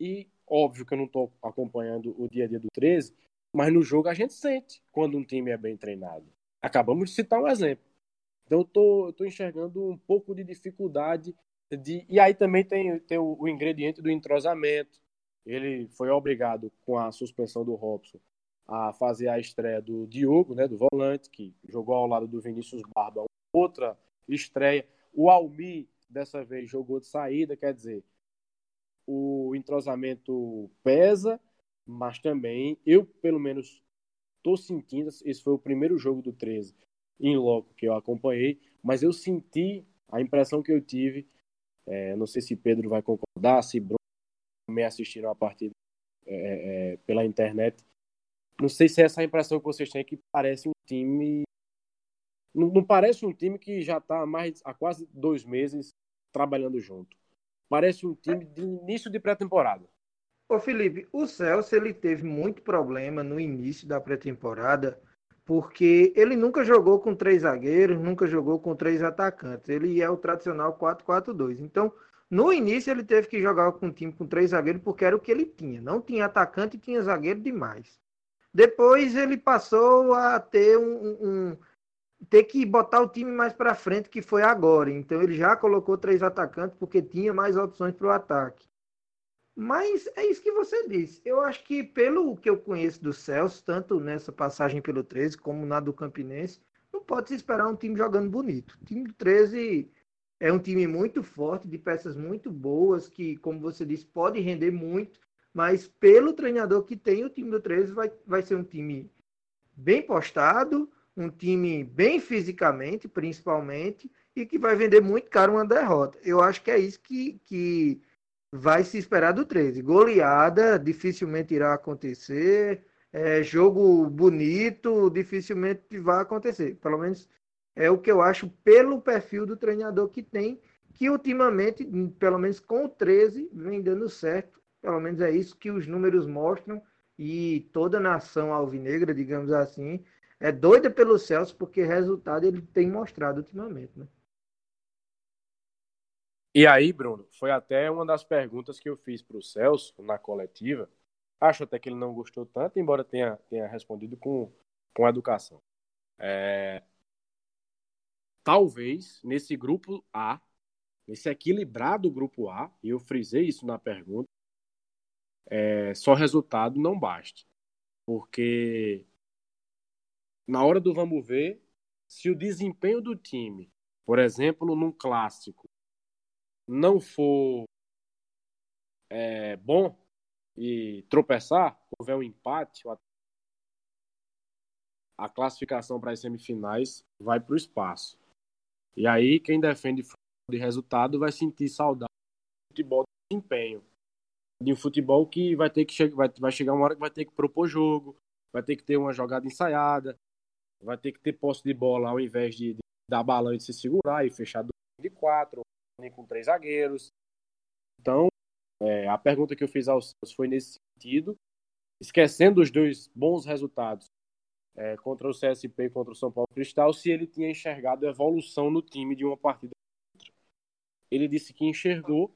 E óbvio que eu não estou acompanhando o dia a dia do 13, mas no jogo a gente sente quando um time é bem treinado. Acabamos de citar um exemplo. Então eu tô, tô enxergando um pouco de dificuldade de e aí também tem, tem o, o, ingrediente do entrosamento. Ele foi obrigado com a suspensão do Robson a fazer a estreia do Diogo, né, do volante, que jogou ao lado do Vinícius Barba, outra estreia. O Almi dessa vez jogou de saída, quer dizer, o entrosamento pesa mas também eu, pelo menos, estou sentindo. Esse foi o primeiro jogo do 13 em loco que eu acompanhei, mas eu senti a impressão que eu tive. É, não sei se Pedro vai concordar, se Bruno também assistiram a partida é, é, pela internet. Não sei se é essa impressão que vocês têm, que parece um time. Não, não parece um time que já está mais há quase dois meses trabalhando junto. Parece um time de início de pré-temporada. Ô Felipe, o Celso ele teve muito problema no início da pré-temporada, porque ele nunca jogou com três zagueiros, nunca jogou com três atacantes. Ele é o tradicional 4-4-2. Então, no início ele teve que jogar com um time com três zagueiros porque era o que ele tinha. Não tinha atacante tinha zagueiro demais. Depois ele passou a ter um, um ter que botar o time mais para frente que foi agora. Então ele já colocou três atacantes porque tinha mais opções para o ataque. Mas é isso que você disse. Eu acho que, pelo que eu conheço do Celso, tanto nessa passagem pelo 13 como na do Campinense, não pode se esperar um time jogando bonito. O time do 13 é um time muito forte, de peças muito boas, que, como você disse, pode render muito, mas pelo treinador que tem, o time do 13 vai, vai ser um time bem postado, um time bem fisicamente, principalmente, e que vai vender muito caro uma derrota. Eu acho que é isso que, que vai se esperar do 13. Goleada dificilmente irá acontecer. É, jogo bonito dificilmente vai acontecer. Pelo menos é o que eu acho pelo perfil do treinador que tem, que ultimamente, pelo menos com o 13, vem dando certo. Pelo menos é isso que os números mostram. E toda a nação alvinegra, digamos assim, é doida pelo Celso, porque resultado ele tem mostrado ultimamente. Né? E aí, Bruno, foi até uma das perguntas que eu fiz para o Celso na coletiva, Acho até que ele não gostou tanto, embora tenha, tenha respondido com, com educação. É... Talvez nesse grupo A, nesse equilibrado grupo A, e eu frisei isso na pergunta, é, só resultado não baste. Porque na hora do vamos ver, se o desempenho do time, por exemplo, num clássico, não for é, bom e tropeçar, houver um empate, a classificação para as semifinais vai para o espaço. E aí, quem defende de resultado vai sentir saudade do futebol de desempenho. De um futebol que vai ter que chegar, vai, vai chegar uma hora que vai ter que propor jogo, vai ter que ter uma jogada ensaiada, vai ter que ter posse de bola ao invés de, de dar balão e se segurar e fechar de quatro, nem com três zagueiros. Então, é, a pergunta que eu fiz aos foi nesse sentido, esquecendo os dois bons resultados é, contra o CSP e contra o São Paulo Cristal, se ele tinha enxergado evolução no time de uma partida outra. Ele disse que enxergou,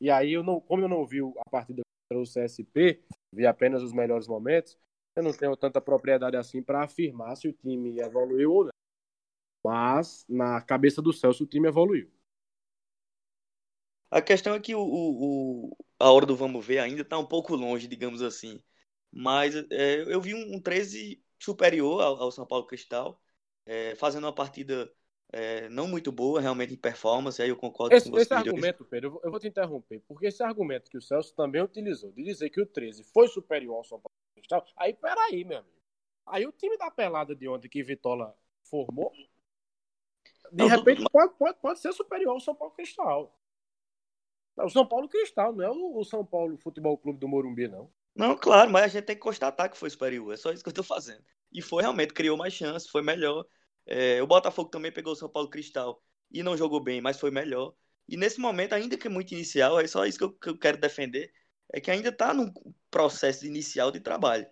e aí eu não, como eu não vi a partida contra o CSP, vi apenas os melhores momentos, eu não tenho tanta propriedade assim para afirmar se o time evoluiu ou não. Mas na cabeça do Celso o time evoluiu. A questão é que o, o, a hora do vamos ver ainda está um pouco longe, digamos assim. Mas é, eu vi um, um 13 superior ao, ao São Paulo Cristal, é, fazendo uma partida é, não muito boa, realmente em performance. Aí eu concordo esse, com você. Esse argumento, Pedro, eu vou te interromper, porque esse argumento que o Celso também utilizou, de dizer que o 13 foi superior ao São Paulo Cristal, aí peraí, meu amigo. Aí o time da pelada de ontem que Vitola formou, de não, repente pode, pode, pode ser superior ao São Paulo Cristal. O São Paulo Cristal, não é o São Paulo Futebol Clube do Morumbi, não. Não, claro, mas a gente tem que constatar que foi superior. É só isso que eu tô fazendo. E foi realmente, criou mais chance, foi melhor. É, o Botafogo também pegou o São Paulo Cristal e não jogou bem, mas foi melhor. E nesse momento, ainda que muito inicial, é só isso que eu, que eu quero defender, é que ainda está num processo inicial de trabalho.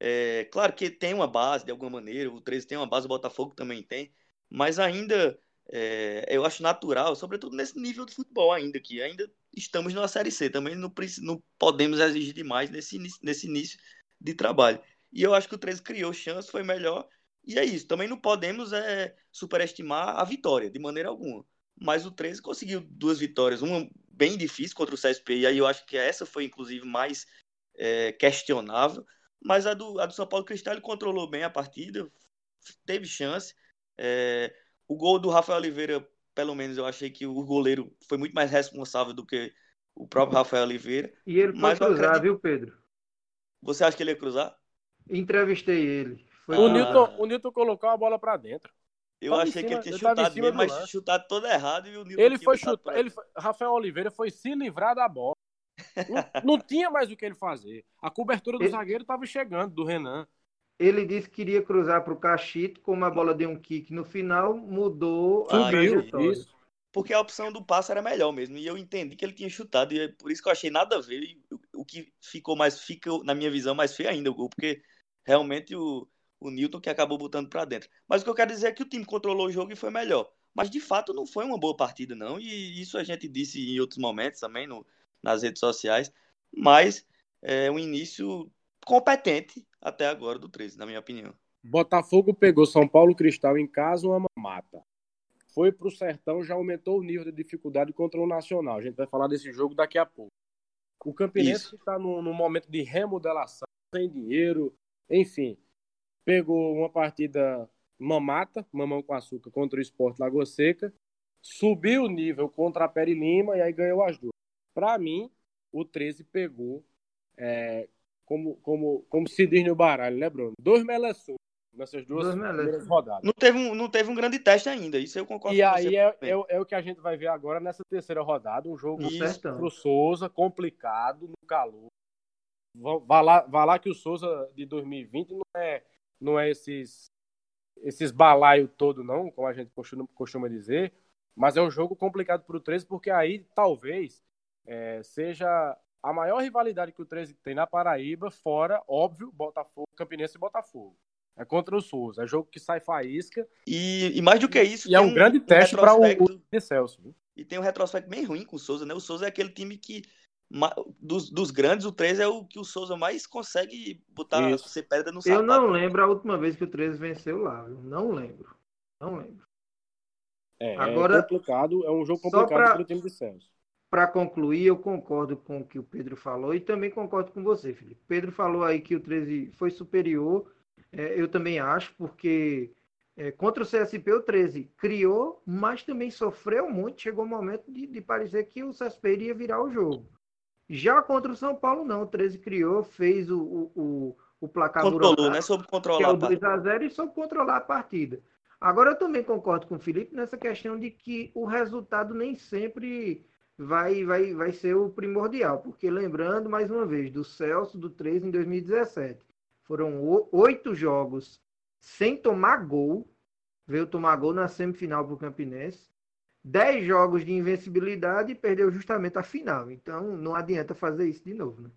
É, claro que tem uma base, de alguma maneira, o 13 tem uma base, o Botafogo também tem, mas ainda é, eu acho natural, sobretudo nesse nível de futebol ainda, que ainda estamos numa Série C, também não, não podemos exigir demais nesse, nesse início de trabalho. E eu acho que o 13 criou chance, foi melhor, e é isso. Também não podemos é, superestimar a vitória, de maneira alguma. Mas o 13 conseguiu duas vitórias, uma bem difícil contra o CSP, e aí eu acho que essa foi, inclusive, mais é, questionável. Mas a do, a do São Paulo Cristal ele controlou bem a partida, teve chance. É, o gol do Rafael Oliveira, pelo menos eu achei que o goleiro foi muito mais responsável do que o próprio Rafael Oliveira. E ele foi cruzar, acredito... viu, Pedro? Você acha que ele ia cruzar? Entrevistei ele. Foi o, Newton, o Newton colocou a bola para dentro. Eu tava achei cima, que ele tinha chutado mesmo, mas lance. chutado todo errado e o Newton Ele foi chutar, ele foi, Rafael Oliveira foi se livrar da bola. não, não, tinha mais o que ele fazer. A cobertura do ele... zagueiro estava chegando, do Renan ele disse que queria cruzar para o Cachito, como a bola deu um kick no final, mudou Subiu, a. Isso. Porque a opção do passe era melhor mesmo. E eu entendi que ele tinha chutado. E é por isso que eu achei nada a ver. E o que ficou mais, fica, na minha visão, mais feio ainda o gol. Porque realmente o, o Newton que acabou botando para dentro. Mas o que eu quero dizer é que o time controlou o jogo e foi melhor. Mas de fato não foi uma boa partida, não. E isso a gente disse em outros momentos também no, nas redes sociais. Mas é um início competente até agora do 13, na minha opinião. Botafogo pegou São Paulo Cristal em casa, uma mata. Foi para o Sertão, já aumentou o nível de dificuldade contra o Nacional. A gente vai falar desse jogo daqui a pouco. O Campinense está num, num momento de remodelação, sem dinheiro, enfim. Pegou uma partida mamata, mamão com açúcar, contra o Esporte Lagoa Seca. Subiu o nível contra a Peri Lima e aí ganhou as duas. Para mim, o 13 pegou é, como, como, como se diz no baralho, né, Bruno? Dois meleçus nessas duas primeiras rodadas. Não teve, um, não teve um grande teste ainda, isso eu concordo e com aí é, é, é, o que a gente vai ver agora nessa terceira rodada, um jogo pro Souza, complicado, no calor. Vá lá, vá lá que o Souza de 2020 não é, não é esses, esses balaio todo, não, como a gente costuma, costuma dizer, mas é um jogo complicado pro 13, porque aí talvez é, seja a maior rivalidade que o 13 tem na Paraíba, fora, óbvio, Botafogo, Campinense e Botafogo. É contra o Souza. É jogo que sai faísca. E, e mais do que isso. E é um, um grande teste para o de Celso. Viu? E tem um retrospecto bem ruim com o Souza, né? O Souza é aquele time que dos, dos grandes, o 13 é o que o Souza mais consegue botar Isso. ser pedra no sapato. Eu não lembro a última vez que o 13 venceu lá, viu? não lembro. Não lembro. É, Agora, é complicado, é um jogo complicado para o time de Celso. Para concluir, eu concordo com o que o Pedro falou e também concordo com você, Felipe. Pedro falou aí que o 13 foi superior, é, eu também acho, porque é, contra o CSP o 13 criou, mas também sofreu muito. Chegou o um momento de, de parecer que o CSP iria virar o jogo. Já contra o São Paulo, não. O 13 criou, fez o, o, o, o placar Controlou, né? Soube controlar. Que é o 2x0 e soube controlar a partida. Agora, eu também concordo com o Felipe nessa questão de que o resultado nem sempre vai, vai, vai ser o primordial. Porque, lembrando, mais uma vez, do Celso, do 13 em 2017. Foram oito jogos sem tomar gol. Veio tomar gol na semifinal para o Campinense. 10 jogos de invencibilidade e perdeu justamente a final. Então não adianta fazer isso de novo. Né?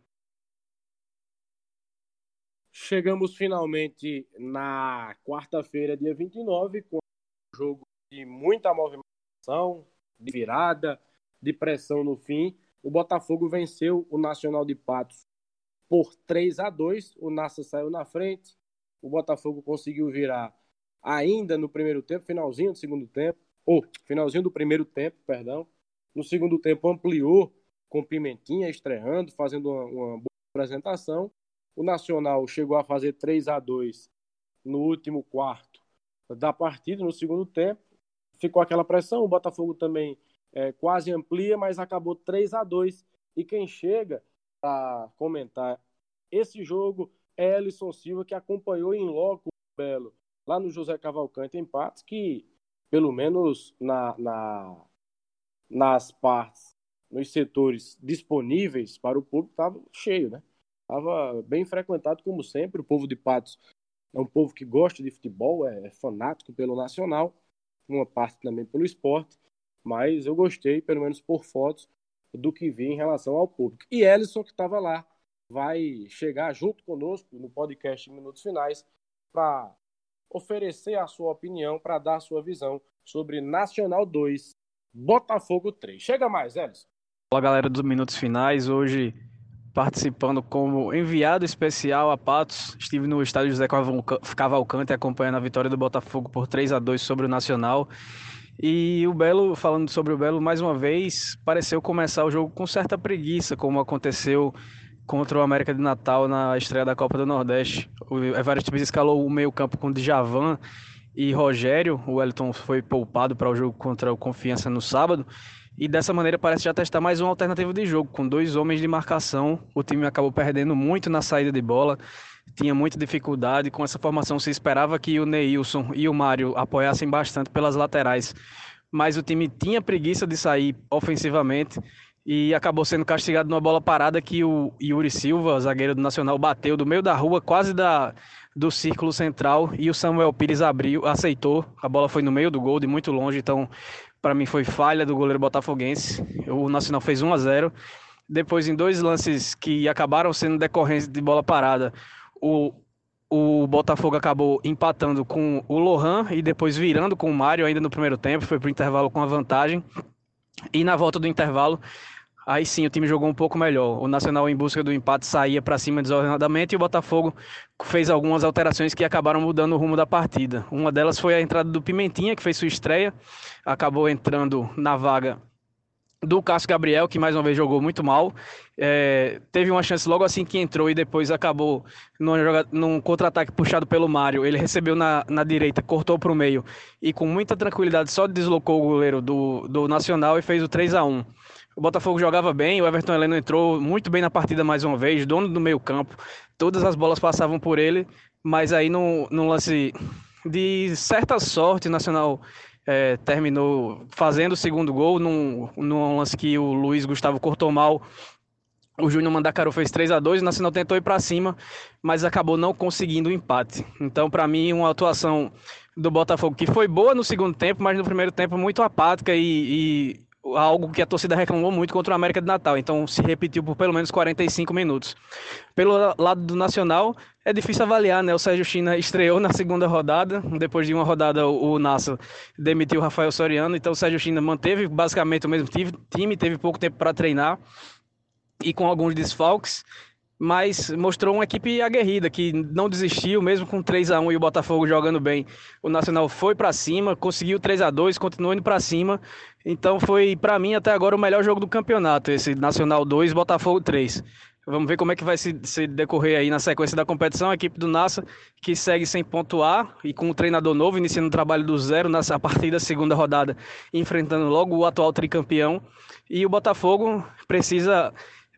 Chegamos finalmente na quarta-feira, dia 29, com um jogo de muita movimentação, de virada, de pressão no fim. O Botafogo venceu o Nacional de Patos por 3 a 2. O Nassa saiu na frente. O Botafogo conseguiu virar ainda no primeiro tempo, finalzinho do segundo tempo ou finalzinho do primeiro tempo, perdão. No segundo tempo ampliou com Pimentinha estreando, fazendo uma, uma boa apresentação. O Nacional chegou a fazer 3 a 2 no último quarto da partida, no segundo tempo. Ficou aquela pressão, o Botafogo também é, quase amplia, mas acabou 3 a 2 E quem chega para comentar esse jogo é Ellison Silva, que acompanhou em loco o Belo lá no José Cavalcante em Patos, que pelo menos na, na, nas partes, nos setores disponíveis para o público, estava cheio, né? Estava bem frequentado, como sempre. O povo de Patos é um povo que gosta de futebol, é, é fanático pelo nacional, uma parte também pelo esporte, mas eu gostei, pelo menos por fotos, do que vi em relação ao público. E Ellison, que estava lá, vai chegar junto conosco no podcast Minutos Finais para oferecer a sua opinião, para dar a sua visão sobre Nacional 2, Botafogo 3. Chega mais, Elson. Olá, galera dos Minutos Finais. Hoje participando como enviado especial a Patos. Estive no estádio José Cavalcante acompanhando a vitória do Botafogo por 3 a 2 sobre o Nacional. E o Belo, falando sobre o Belo mais uma vez, pareceu começar o jogo com certa preguiça, como aconteceu contra o América de Natal na estreia da Copa do Nordeste. O Everest escalou o meio-campo com Djavan e Rogério. O Wellington foi poupado para o jogo contra o Confiança no sábado. E dessa maneira parece já testar mais uma alternativa de jogo. Com dois homens de marcação, o time acabou perdendo muito na saída de bola, tinha muita dificuldade. Com essa formação se esperava que o Neilson e o Mário apoiassem bastante pelas laterais. Mas o time tinha preguiça de sair ofensivamente e acabou sendo castigado numa bola parada que o Yuri Silva, zagueiro do Nacional, bateu do meio da rua, quase da, do círculo central, e o Samuel Pires abriu, aceitou. A bola foi no meio do gol, de muito longe, então para mim foi falha do goleiro botafoguense. O Nacional fez 1 a 0. Depois, em dois lances que acabaram sendo decorrência de bola parada, o, o Botafogo acabou empatando com o Lohan e depois virando com o Mário ainda no primeiro tempo, foi para o intervalo com a vantagem. E na volta do intervalo, aí sim o time jogou um pouco melhor. O Nacional, em busca do empate, saía para cima desordenadamente e o Botafogo fez algumas alterações que acabaram mudando o rumo da partida. Uma delas foi a entrada do Pimentinha, que fez sua estreia, acabou entrando na vaga do Cássio Gabriel, que mais uma vez jogou muito mal. É, teve uma chance logo assim que entrou e depois acabou num, num contra-ataque puxado pelo Mário. Ele recebeu na, na direita, cortou para o meio e com muita tranquilidade só deslocou o goleiro do, do Nacional e fez o 3 a 1 O Botafogo jogava bem, o Everton Heleno entrou muito bem na partida mais uma vez, dono do meio campo. Todas as bolas passavam por ele, mas aí no, no lance de certa sorte, o Nacional é, terminou fazendo o segundo gol num, num lance que o Luiz Gustavo cortou mal. O Júnior Mandacaru fez 3 a 2 o Nacional tentou ir para cima, mas acabou não conseguindo o empate. Então, para mim, uma atuação do Botafogo que foi boa no segundo tempo, mas no primeiro tempo muito apática e, e algo que a torcida reclamou muito contra o América de Natal. Então se repetiu por pelo menos 45 minutos. Pelo lado do Nacional, é difícil avaliar, né? O Sérgio China estreou na segunda rodada, depois de uma rodada o, Nassa demitiu o Rafael Soriano, então o Sérgio China manteve basicamente o mesmo time, teve pouco tempo para treinar. e com alguns desfalques, mas mostrou uma equipe aguerrida que não desistiu, mesmo com 3 a 1 e o Botafogo jogando bem. O Nacional foi para cima, conseguiu 3 a 2, continuou indo para cima. Então foi para mim até agora o melhor jogo do campeonato, esse Nacional 2, Botafogo 3. Vamos ver como é que vai se, se, decorrer aí na sequência da competição. A equipe do Nassa que segue sem pontuar e com um treinador novo, iniciando o trabalho do zero nessa partida, segunda rodada, enfrentando logo o atual tricampeão. E o Botafogo precisa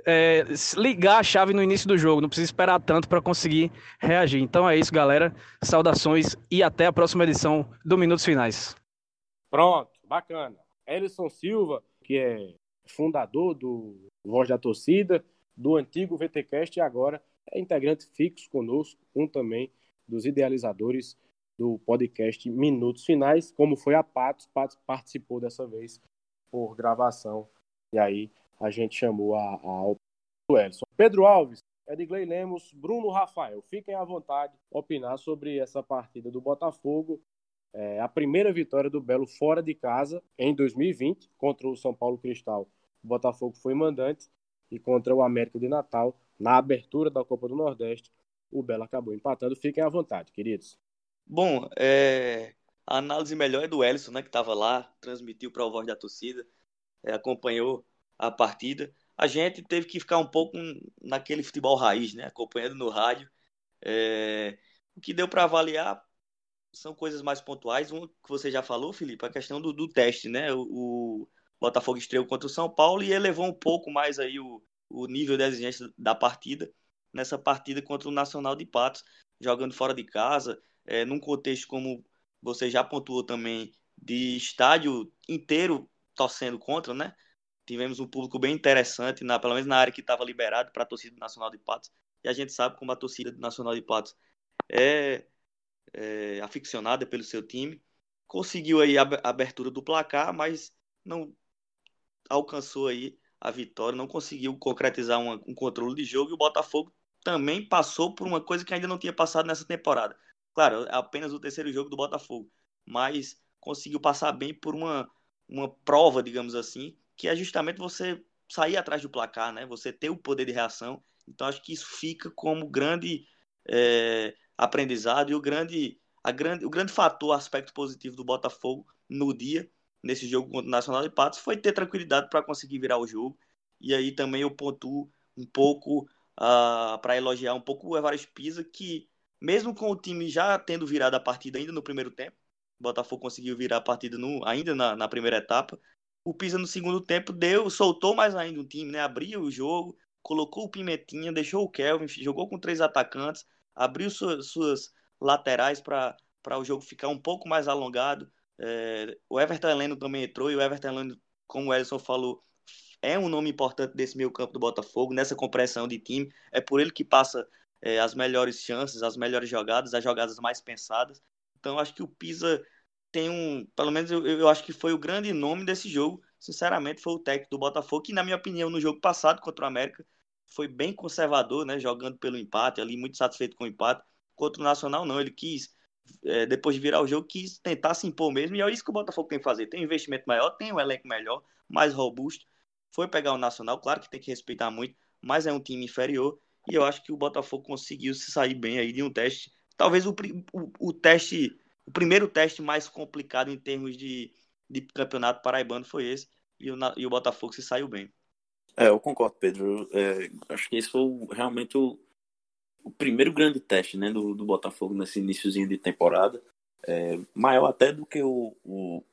é, ligar a chave no início do jogo, não precisa esperar tanto para conseguir reagir. Então é isso, galera. Saudações e até a próxima edição do Minutos Finais. Pronto, bacana. Ellison Silva, que é fundador do Voz da Torcida do antigo VTcast e agora é integrante fixo conosco, um também dos idealizadores do podcast Minutos Finais, como foi a Patos, Patos participou dessa vez por gravação, e aí a gente chamou a, a o Elson. Pedro Alves, Edgley Lemos, Bruno Rafael, fiquem à vontade opinar sobre essa partida do Botafogo, é, a primeira vitória do Belo fora de casa em 2020 contra o São Paulo Cristal. O Botafogo foi mandante e contra o América de Natal, na abertura da Copa do Nordeste, o Belo acabou empatando. Fiquem à vontade, queridos. Bom, é... a análise melhor é do Ellison, né, que estava lá, transmitiu para o Voz da Torcida, é, acompanhou a partida. A gente teve que ficar um pouco naquele futebol raiz, né, acompanhando no rádio. É... O que deu para avaliar são coisas mais pontuais. Um que você já falou, Felipe, a questão do, do teste, né? O, o, Botafogo estreou contra o São Paulo e elevou um pouco mais aí o, o nível de exigência da partida nessa partida contra o Nacional de Patos, jogando fora de casa, é, num contexto como você já pontuou também, de estádio inteiro torcendo contra, né? Tivemos um público bem interessante, na, pelo menos na área que estava liberado para a torcida Nacional de Patos. E a gente sabe como a torcida Nacional de Patos é, é aficionada pelo seu time. Conseguiu aí a abertura do placar, mas não alcançou aí a vitória, não conseguiu concretizar uma, um controle de jogo e o Botafogo também passou por uma coisa que ainda não tinha passado nessa temporada. Claro, é apenas o terceiro jogo do Botafogo, mas conseguiu passar bem por uma, uma prova, digamos assim, que é justamente você sair atrás do placar, né? Você ter o poder de reação. Então acho que isso fica como grande é, aprendizado e o grande, a grande, o grande fator, aspecto positivo do Botafogo no dia nesse jogo contra o Nacional de Patos foi ter tranquilidade para conseguir virar o jogo. E aí também eu pontuo um pouco uh, para elogiar um pouco o Evaristo Pisa, que mesmo com o time já tendo virado a partida ainda no primeiro tempo, o Botafogo conseguiu virar a partida no, ainda na, na primeira etapa. O Pisa no segundo tempo deu, soltou mais ainda o time, né? Abriu o jogo, colocou o Pimentinha, deixou o Kelvin, jogou com três atacantes, abriu suas, suas laterais para o jogo ficar um pouco mais alongado. É, o Everton Heleno também entrou e o Everton Heleno, como o Ellison falou, é um nome importante desse meio campo do Botafogo, nessa compressão de time. É por ele que passa é, as melhores chances, as melhores jogadas, as jogadas mais pensadas. Então, acho que o Pisa tem um. Pelo menos eu, eu acho que foi o grande nome desse jogo. Sinceramente, foi o técnico do Botafogo, que, na minha opinião, no jogo passado contra o América, foi bem conservador, né? Jogando pelo empate, ali, muito satisfeito com o empate. Contra o Nacional, não. Ele quis é, depois de virar o jogo, quis tentar se impor mesmo. E é isso que o Botafogo tem que fazer. Tem um investimento maior, tem um elenco melhor, mais robusto. Foi pegar o Nacional, claro que tem que respeitar muito, mas é um time inferior. E eu acho que o Botafogo conseguiu se sair bem aí de um teste. Talvez o, o, o teste, o primeiro teste mais complicado em termos de, de campeonato paraibano foi esse. E o, e o Botafogo se saiu bem. É, eu concordo, Pedro. É, acho que esse foi realmente o, o primeiro grande teste né, do, do Botafogo nesse iníciozinho de temporada. É, maior até do que o, o,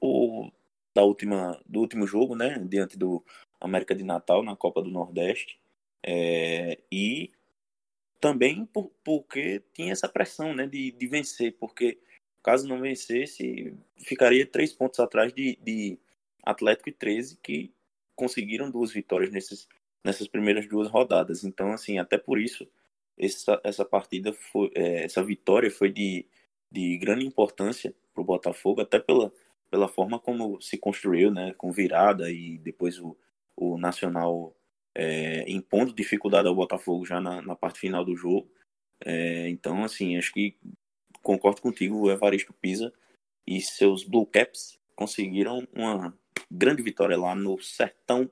o, da última, do último jogo, né? Diante do América de Natal na Copa do Nordeste. É, e também por, porque tinha essa pressão né, de, de vencer, porque caso não vencesse, ficaria três pontos atrás de, de Atlético e 13, que conseguiram duas vitórias nesses, nessas primeiras duas rodadas. Então, assim, até por isso essa, essa partida, foi, é, essa vitória foi de, de grande importância para o Botafogo, até pela, pela forma como se construiu, né, com virada e depois o, o Nacional é, impondo dificuldade ao Botafogo já na, na parte final do jogo. É, então, assim, acho que concordo contigo, o Evaristo Pisa e seus Blue Caps conseguiram uma grande vitória lá no sertão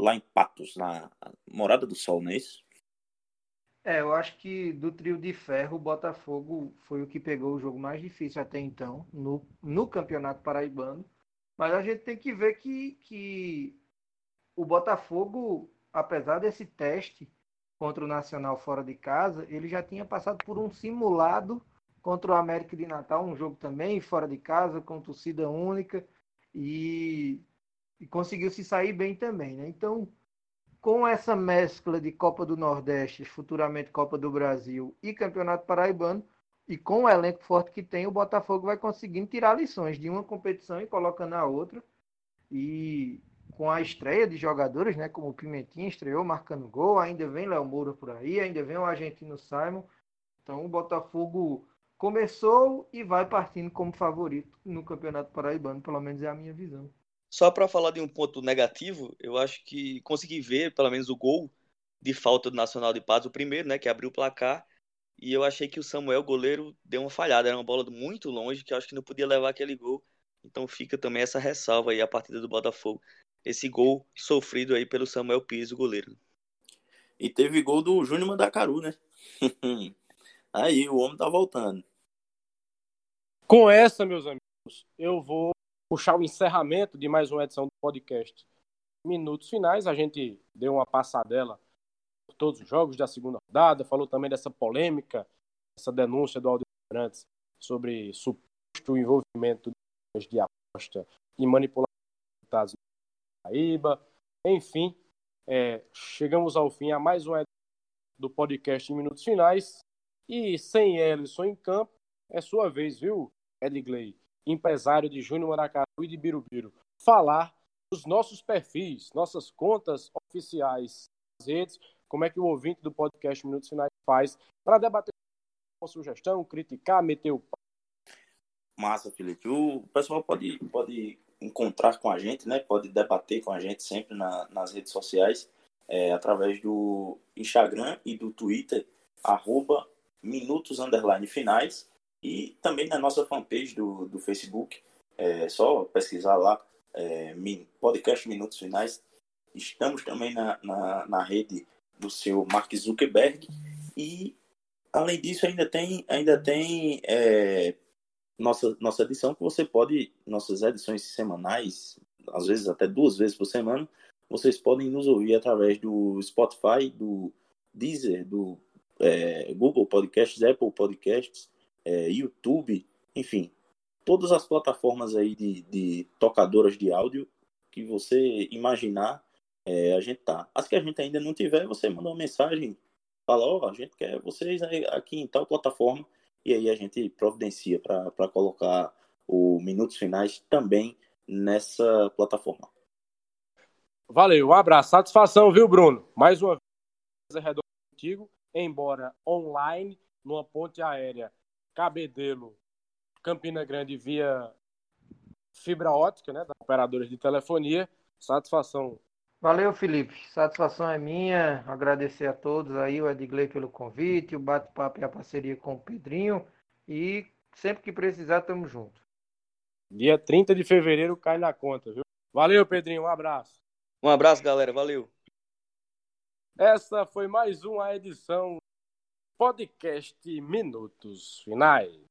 lá em Patos, na Morada do Sol, não é isso? É, eu acho que do trio de ferro, o Botafogo foi o que pegou o jogo mais difícil até então, no, no Campeonato Paraibano. Mas a gente tem que ver que, que o Botafogo, apesar desse teste contra o Nacional fora de casa, ele já tinha passado por um simulado contra o América de Natal, um jogo também fora de casa, com torcida única, e, e conseguiu se sair bem também. Né? Então, com essa mescla de Copa do Nordeste, futuramente Copa do Brasil e Campeonato Paraibano, e com o elenco forte que tem, o Botafogo vai conseguindo tirar lições de uma competição e colocando na outra. E com a estreia de jogadores, né, como o Pimentinha estreou marcando gol, ainda vem Léo Moura por aí, ainda vem o argentino Simon. Então o Botafogo começou e vai partindo como favorito no Campeonato Paraibano, pelo menos é a minha visão. Só para falar de um ponto negativo, eu acho que consegui ver pelo menos o gol de falta do Nacional de Paz, o primeiro, né, que abriu o placar, e eu achei que o Samuel, goleiro, deu uma falhada, era uma bola muito longe, que eu acho que não podia levar aquele gol. Então fica também essa ressalva aí a partida do Botafogo. Esse gol sofrido aí pelo Samuel Pires, o goleiro. E teve gol do Júnior Mandacaru, né? aí, o homem tá voltando. Com essa, meus amigos, eu vou puxar o encerramento de mais uma edição do podcast. Minutos finais, a gente deu uma passadela por todos os jogos da segunda rodada, falou também dessa polêmica, essa denúncia do Aldir Brantes sobre suposto envolvimento de aposta e manipulação de resultados Paraíba. Enfim, é, chegamos ao fim a mais edição do podcast em minutos finais. E sem Ellison em campo, é sua vez, viu, Edgley? empresário de Júnior Maracaru e de Birubiru, falar dos nossos perfis, nossas contas oficiais nas redes, como é que o ouvinte do podcast Minutos Finais faz para debater uma sugestão, criticar, meter o Massa, Felipe. O pessoal pode, pode encontrar com a gente, né? Pode debater com a gente sempre na, nas redes sociais, é, através do Instagram e do Twitter, arroba minutos underline finais. E também na nossa fanpage do, do Facebook, é só pesquisar lá, é, podcast Minutos Finais. Estamos também na, na, na rede do seu Mark Zuckerberg. E, além disso, ainda tem, ainda tem é, nossa, nossa edição que você pode, nossas edições semanais, às vezes até duas vezes por semana, vocês podem nos ouvir através do Spotify, do Deezer, do é, Google Podcasts, Apple Podcasts, é, YouTube, enfim, todas as plataformas aí de, de tocadoras de áudio que você imaginar, é, a gente tá. As que a gente ainda não tiver, você manda uma mensagem, fala, ó, oh, a gente quer vocês aqui em tal plataforma, e aí a gente providencia para colocar o Minutos Finais também nessa plataforma. Valeu, um abraço, satisfação, viu, Bruno? Mais uma vez, redondo contigo, embora online, numa ponte aérea Cabedelo, Campina Grande via fibra ótica, né, da operadores de telefonia. Satisfação. Valeu, Felipe. Satisfação é minha. Agradecer a todos aí, o Edgley pelo convite, o bate-papo e a parceria com o Pedrinho. E sempre que precisar, tamo junto. Dia 30 de fevereiro cai na conta, viu? Valeu, Pedrinho. Um abraço. Um abraço, galera. Valeu. Essa foi mais uma edição podcast Minutos Finais.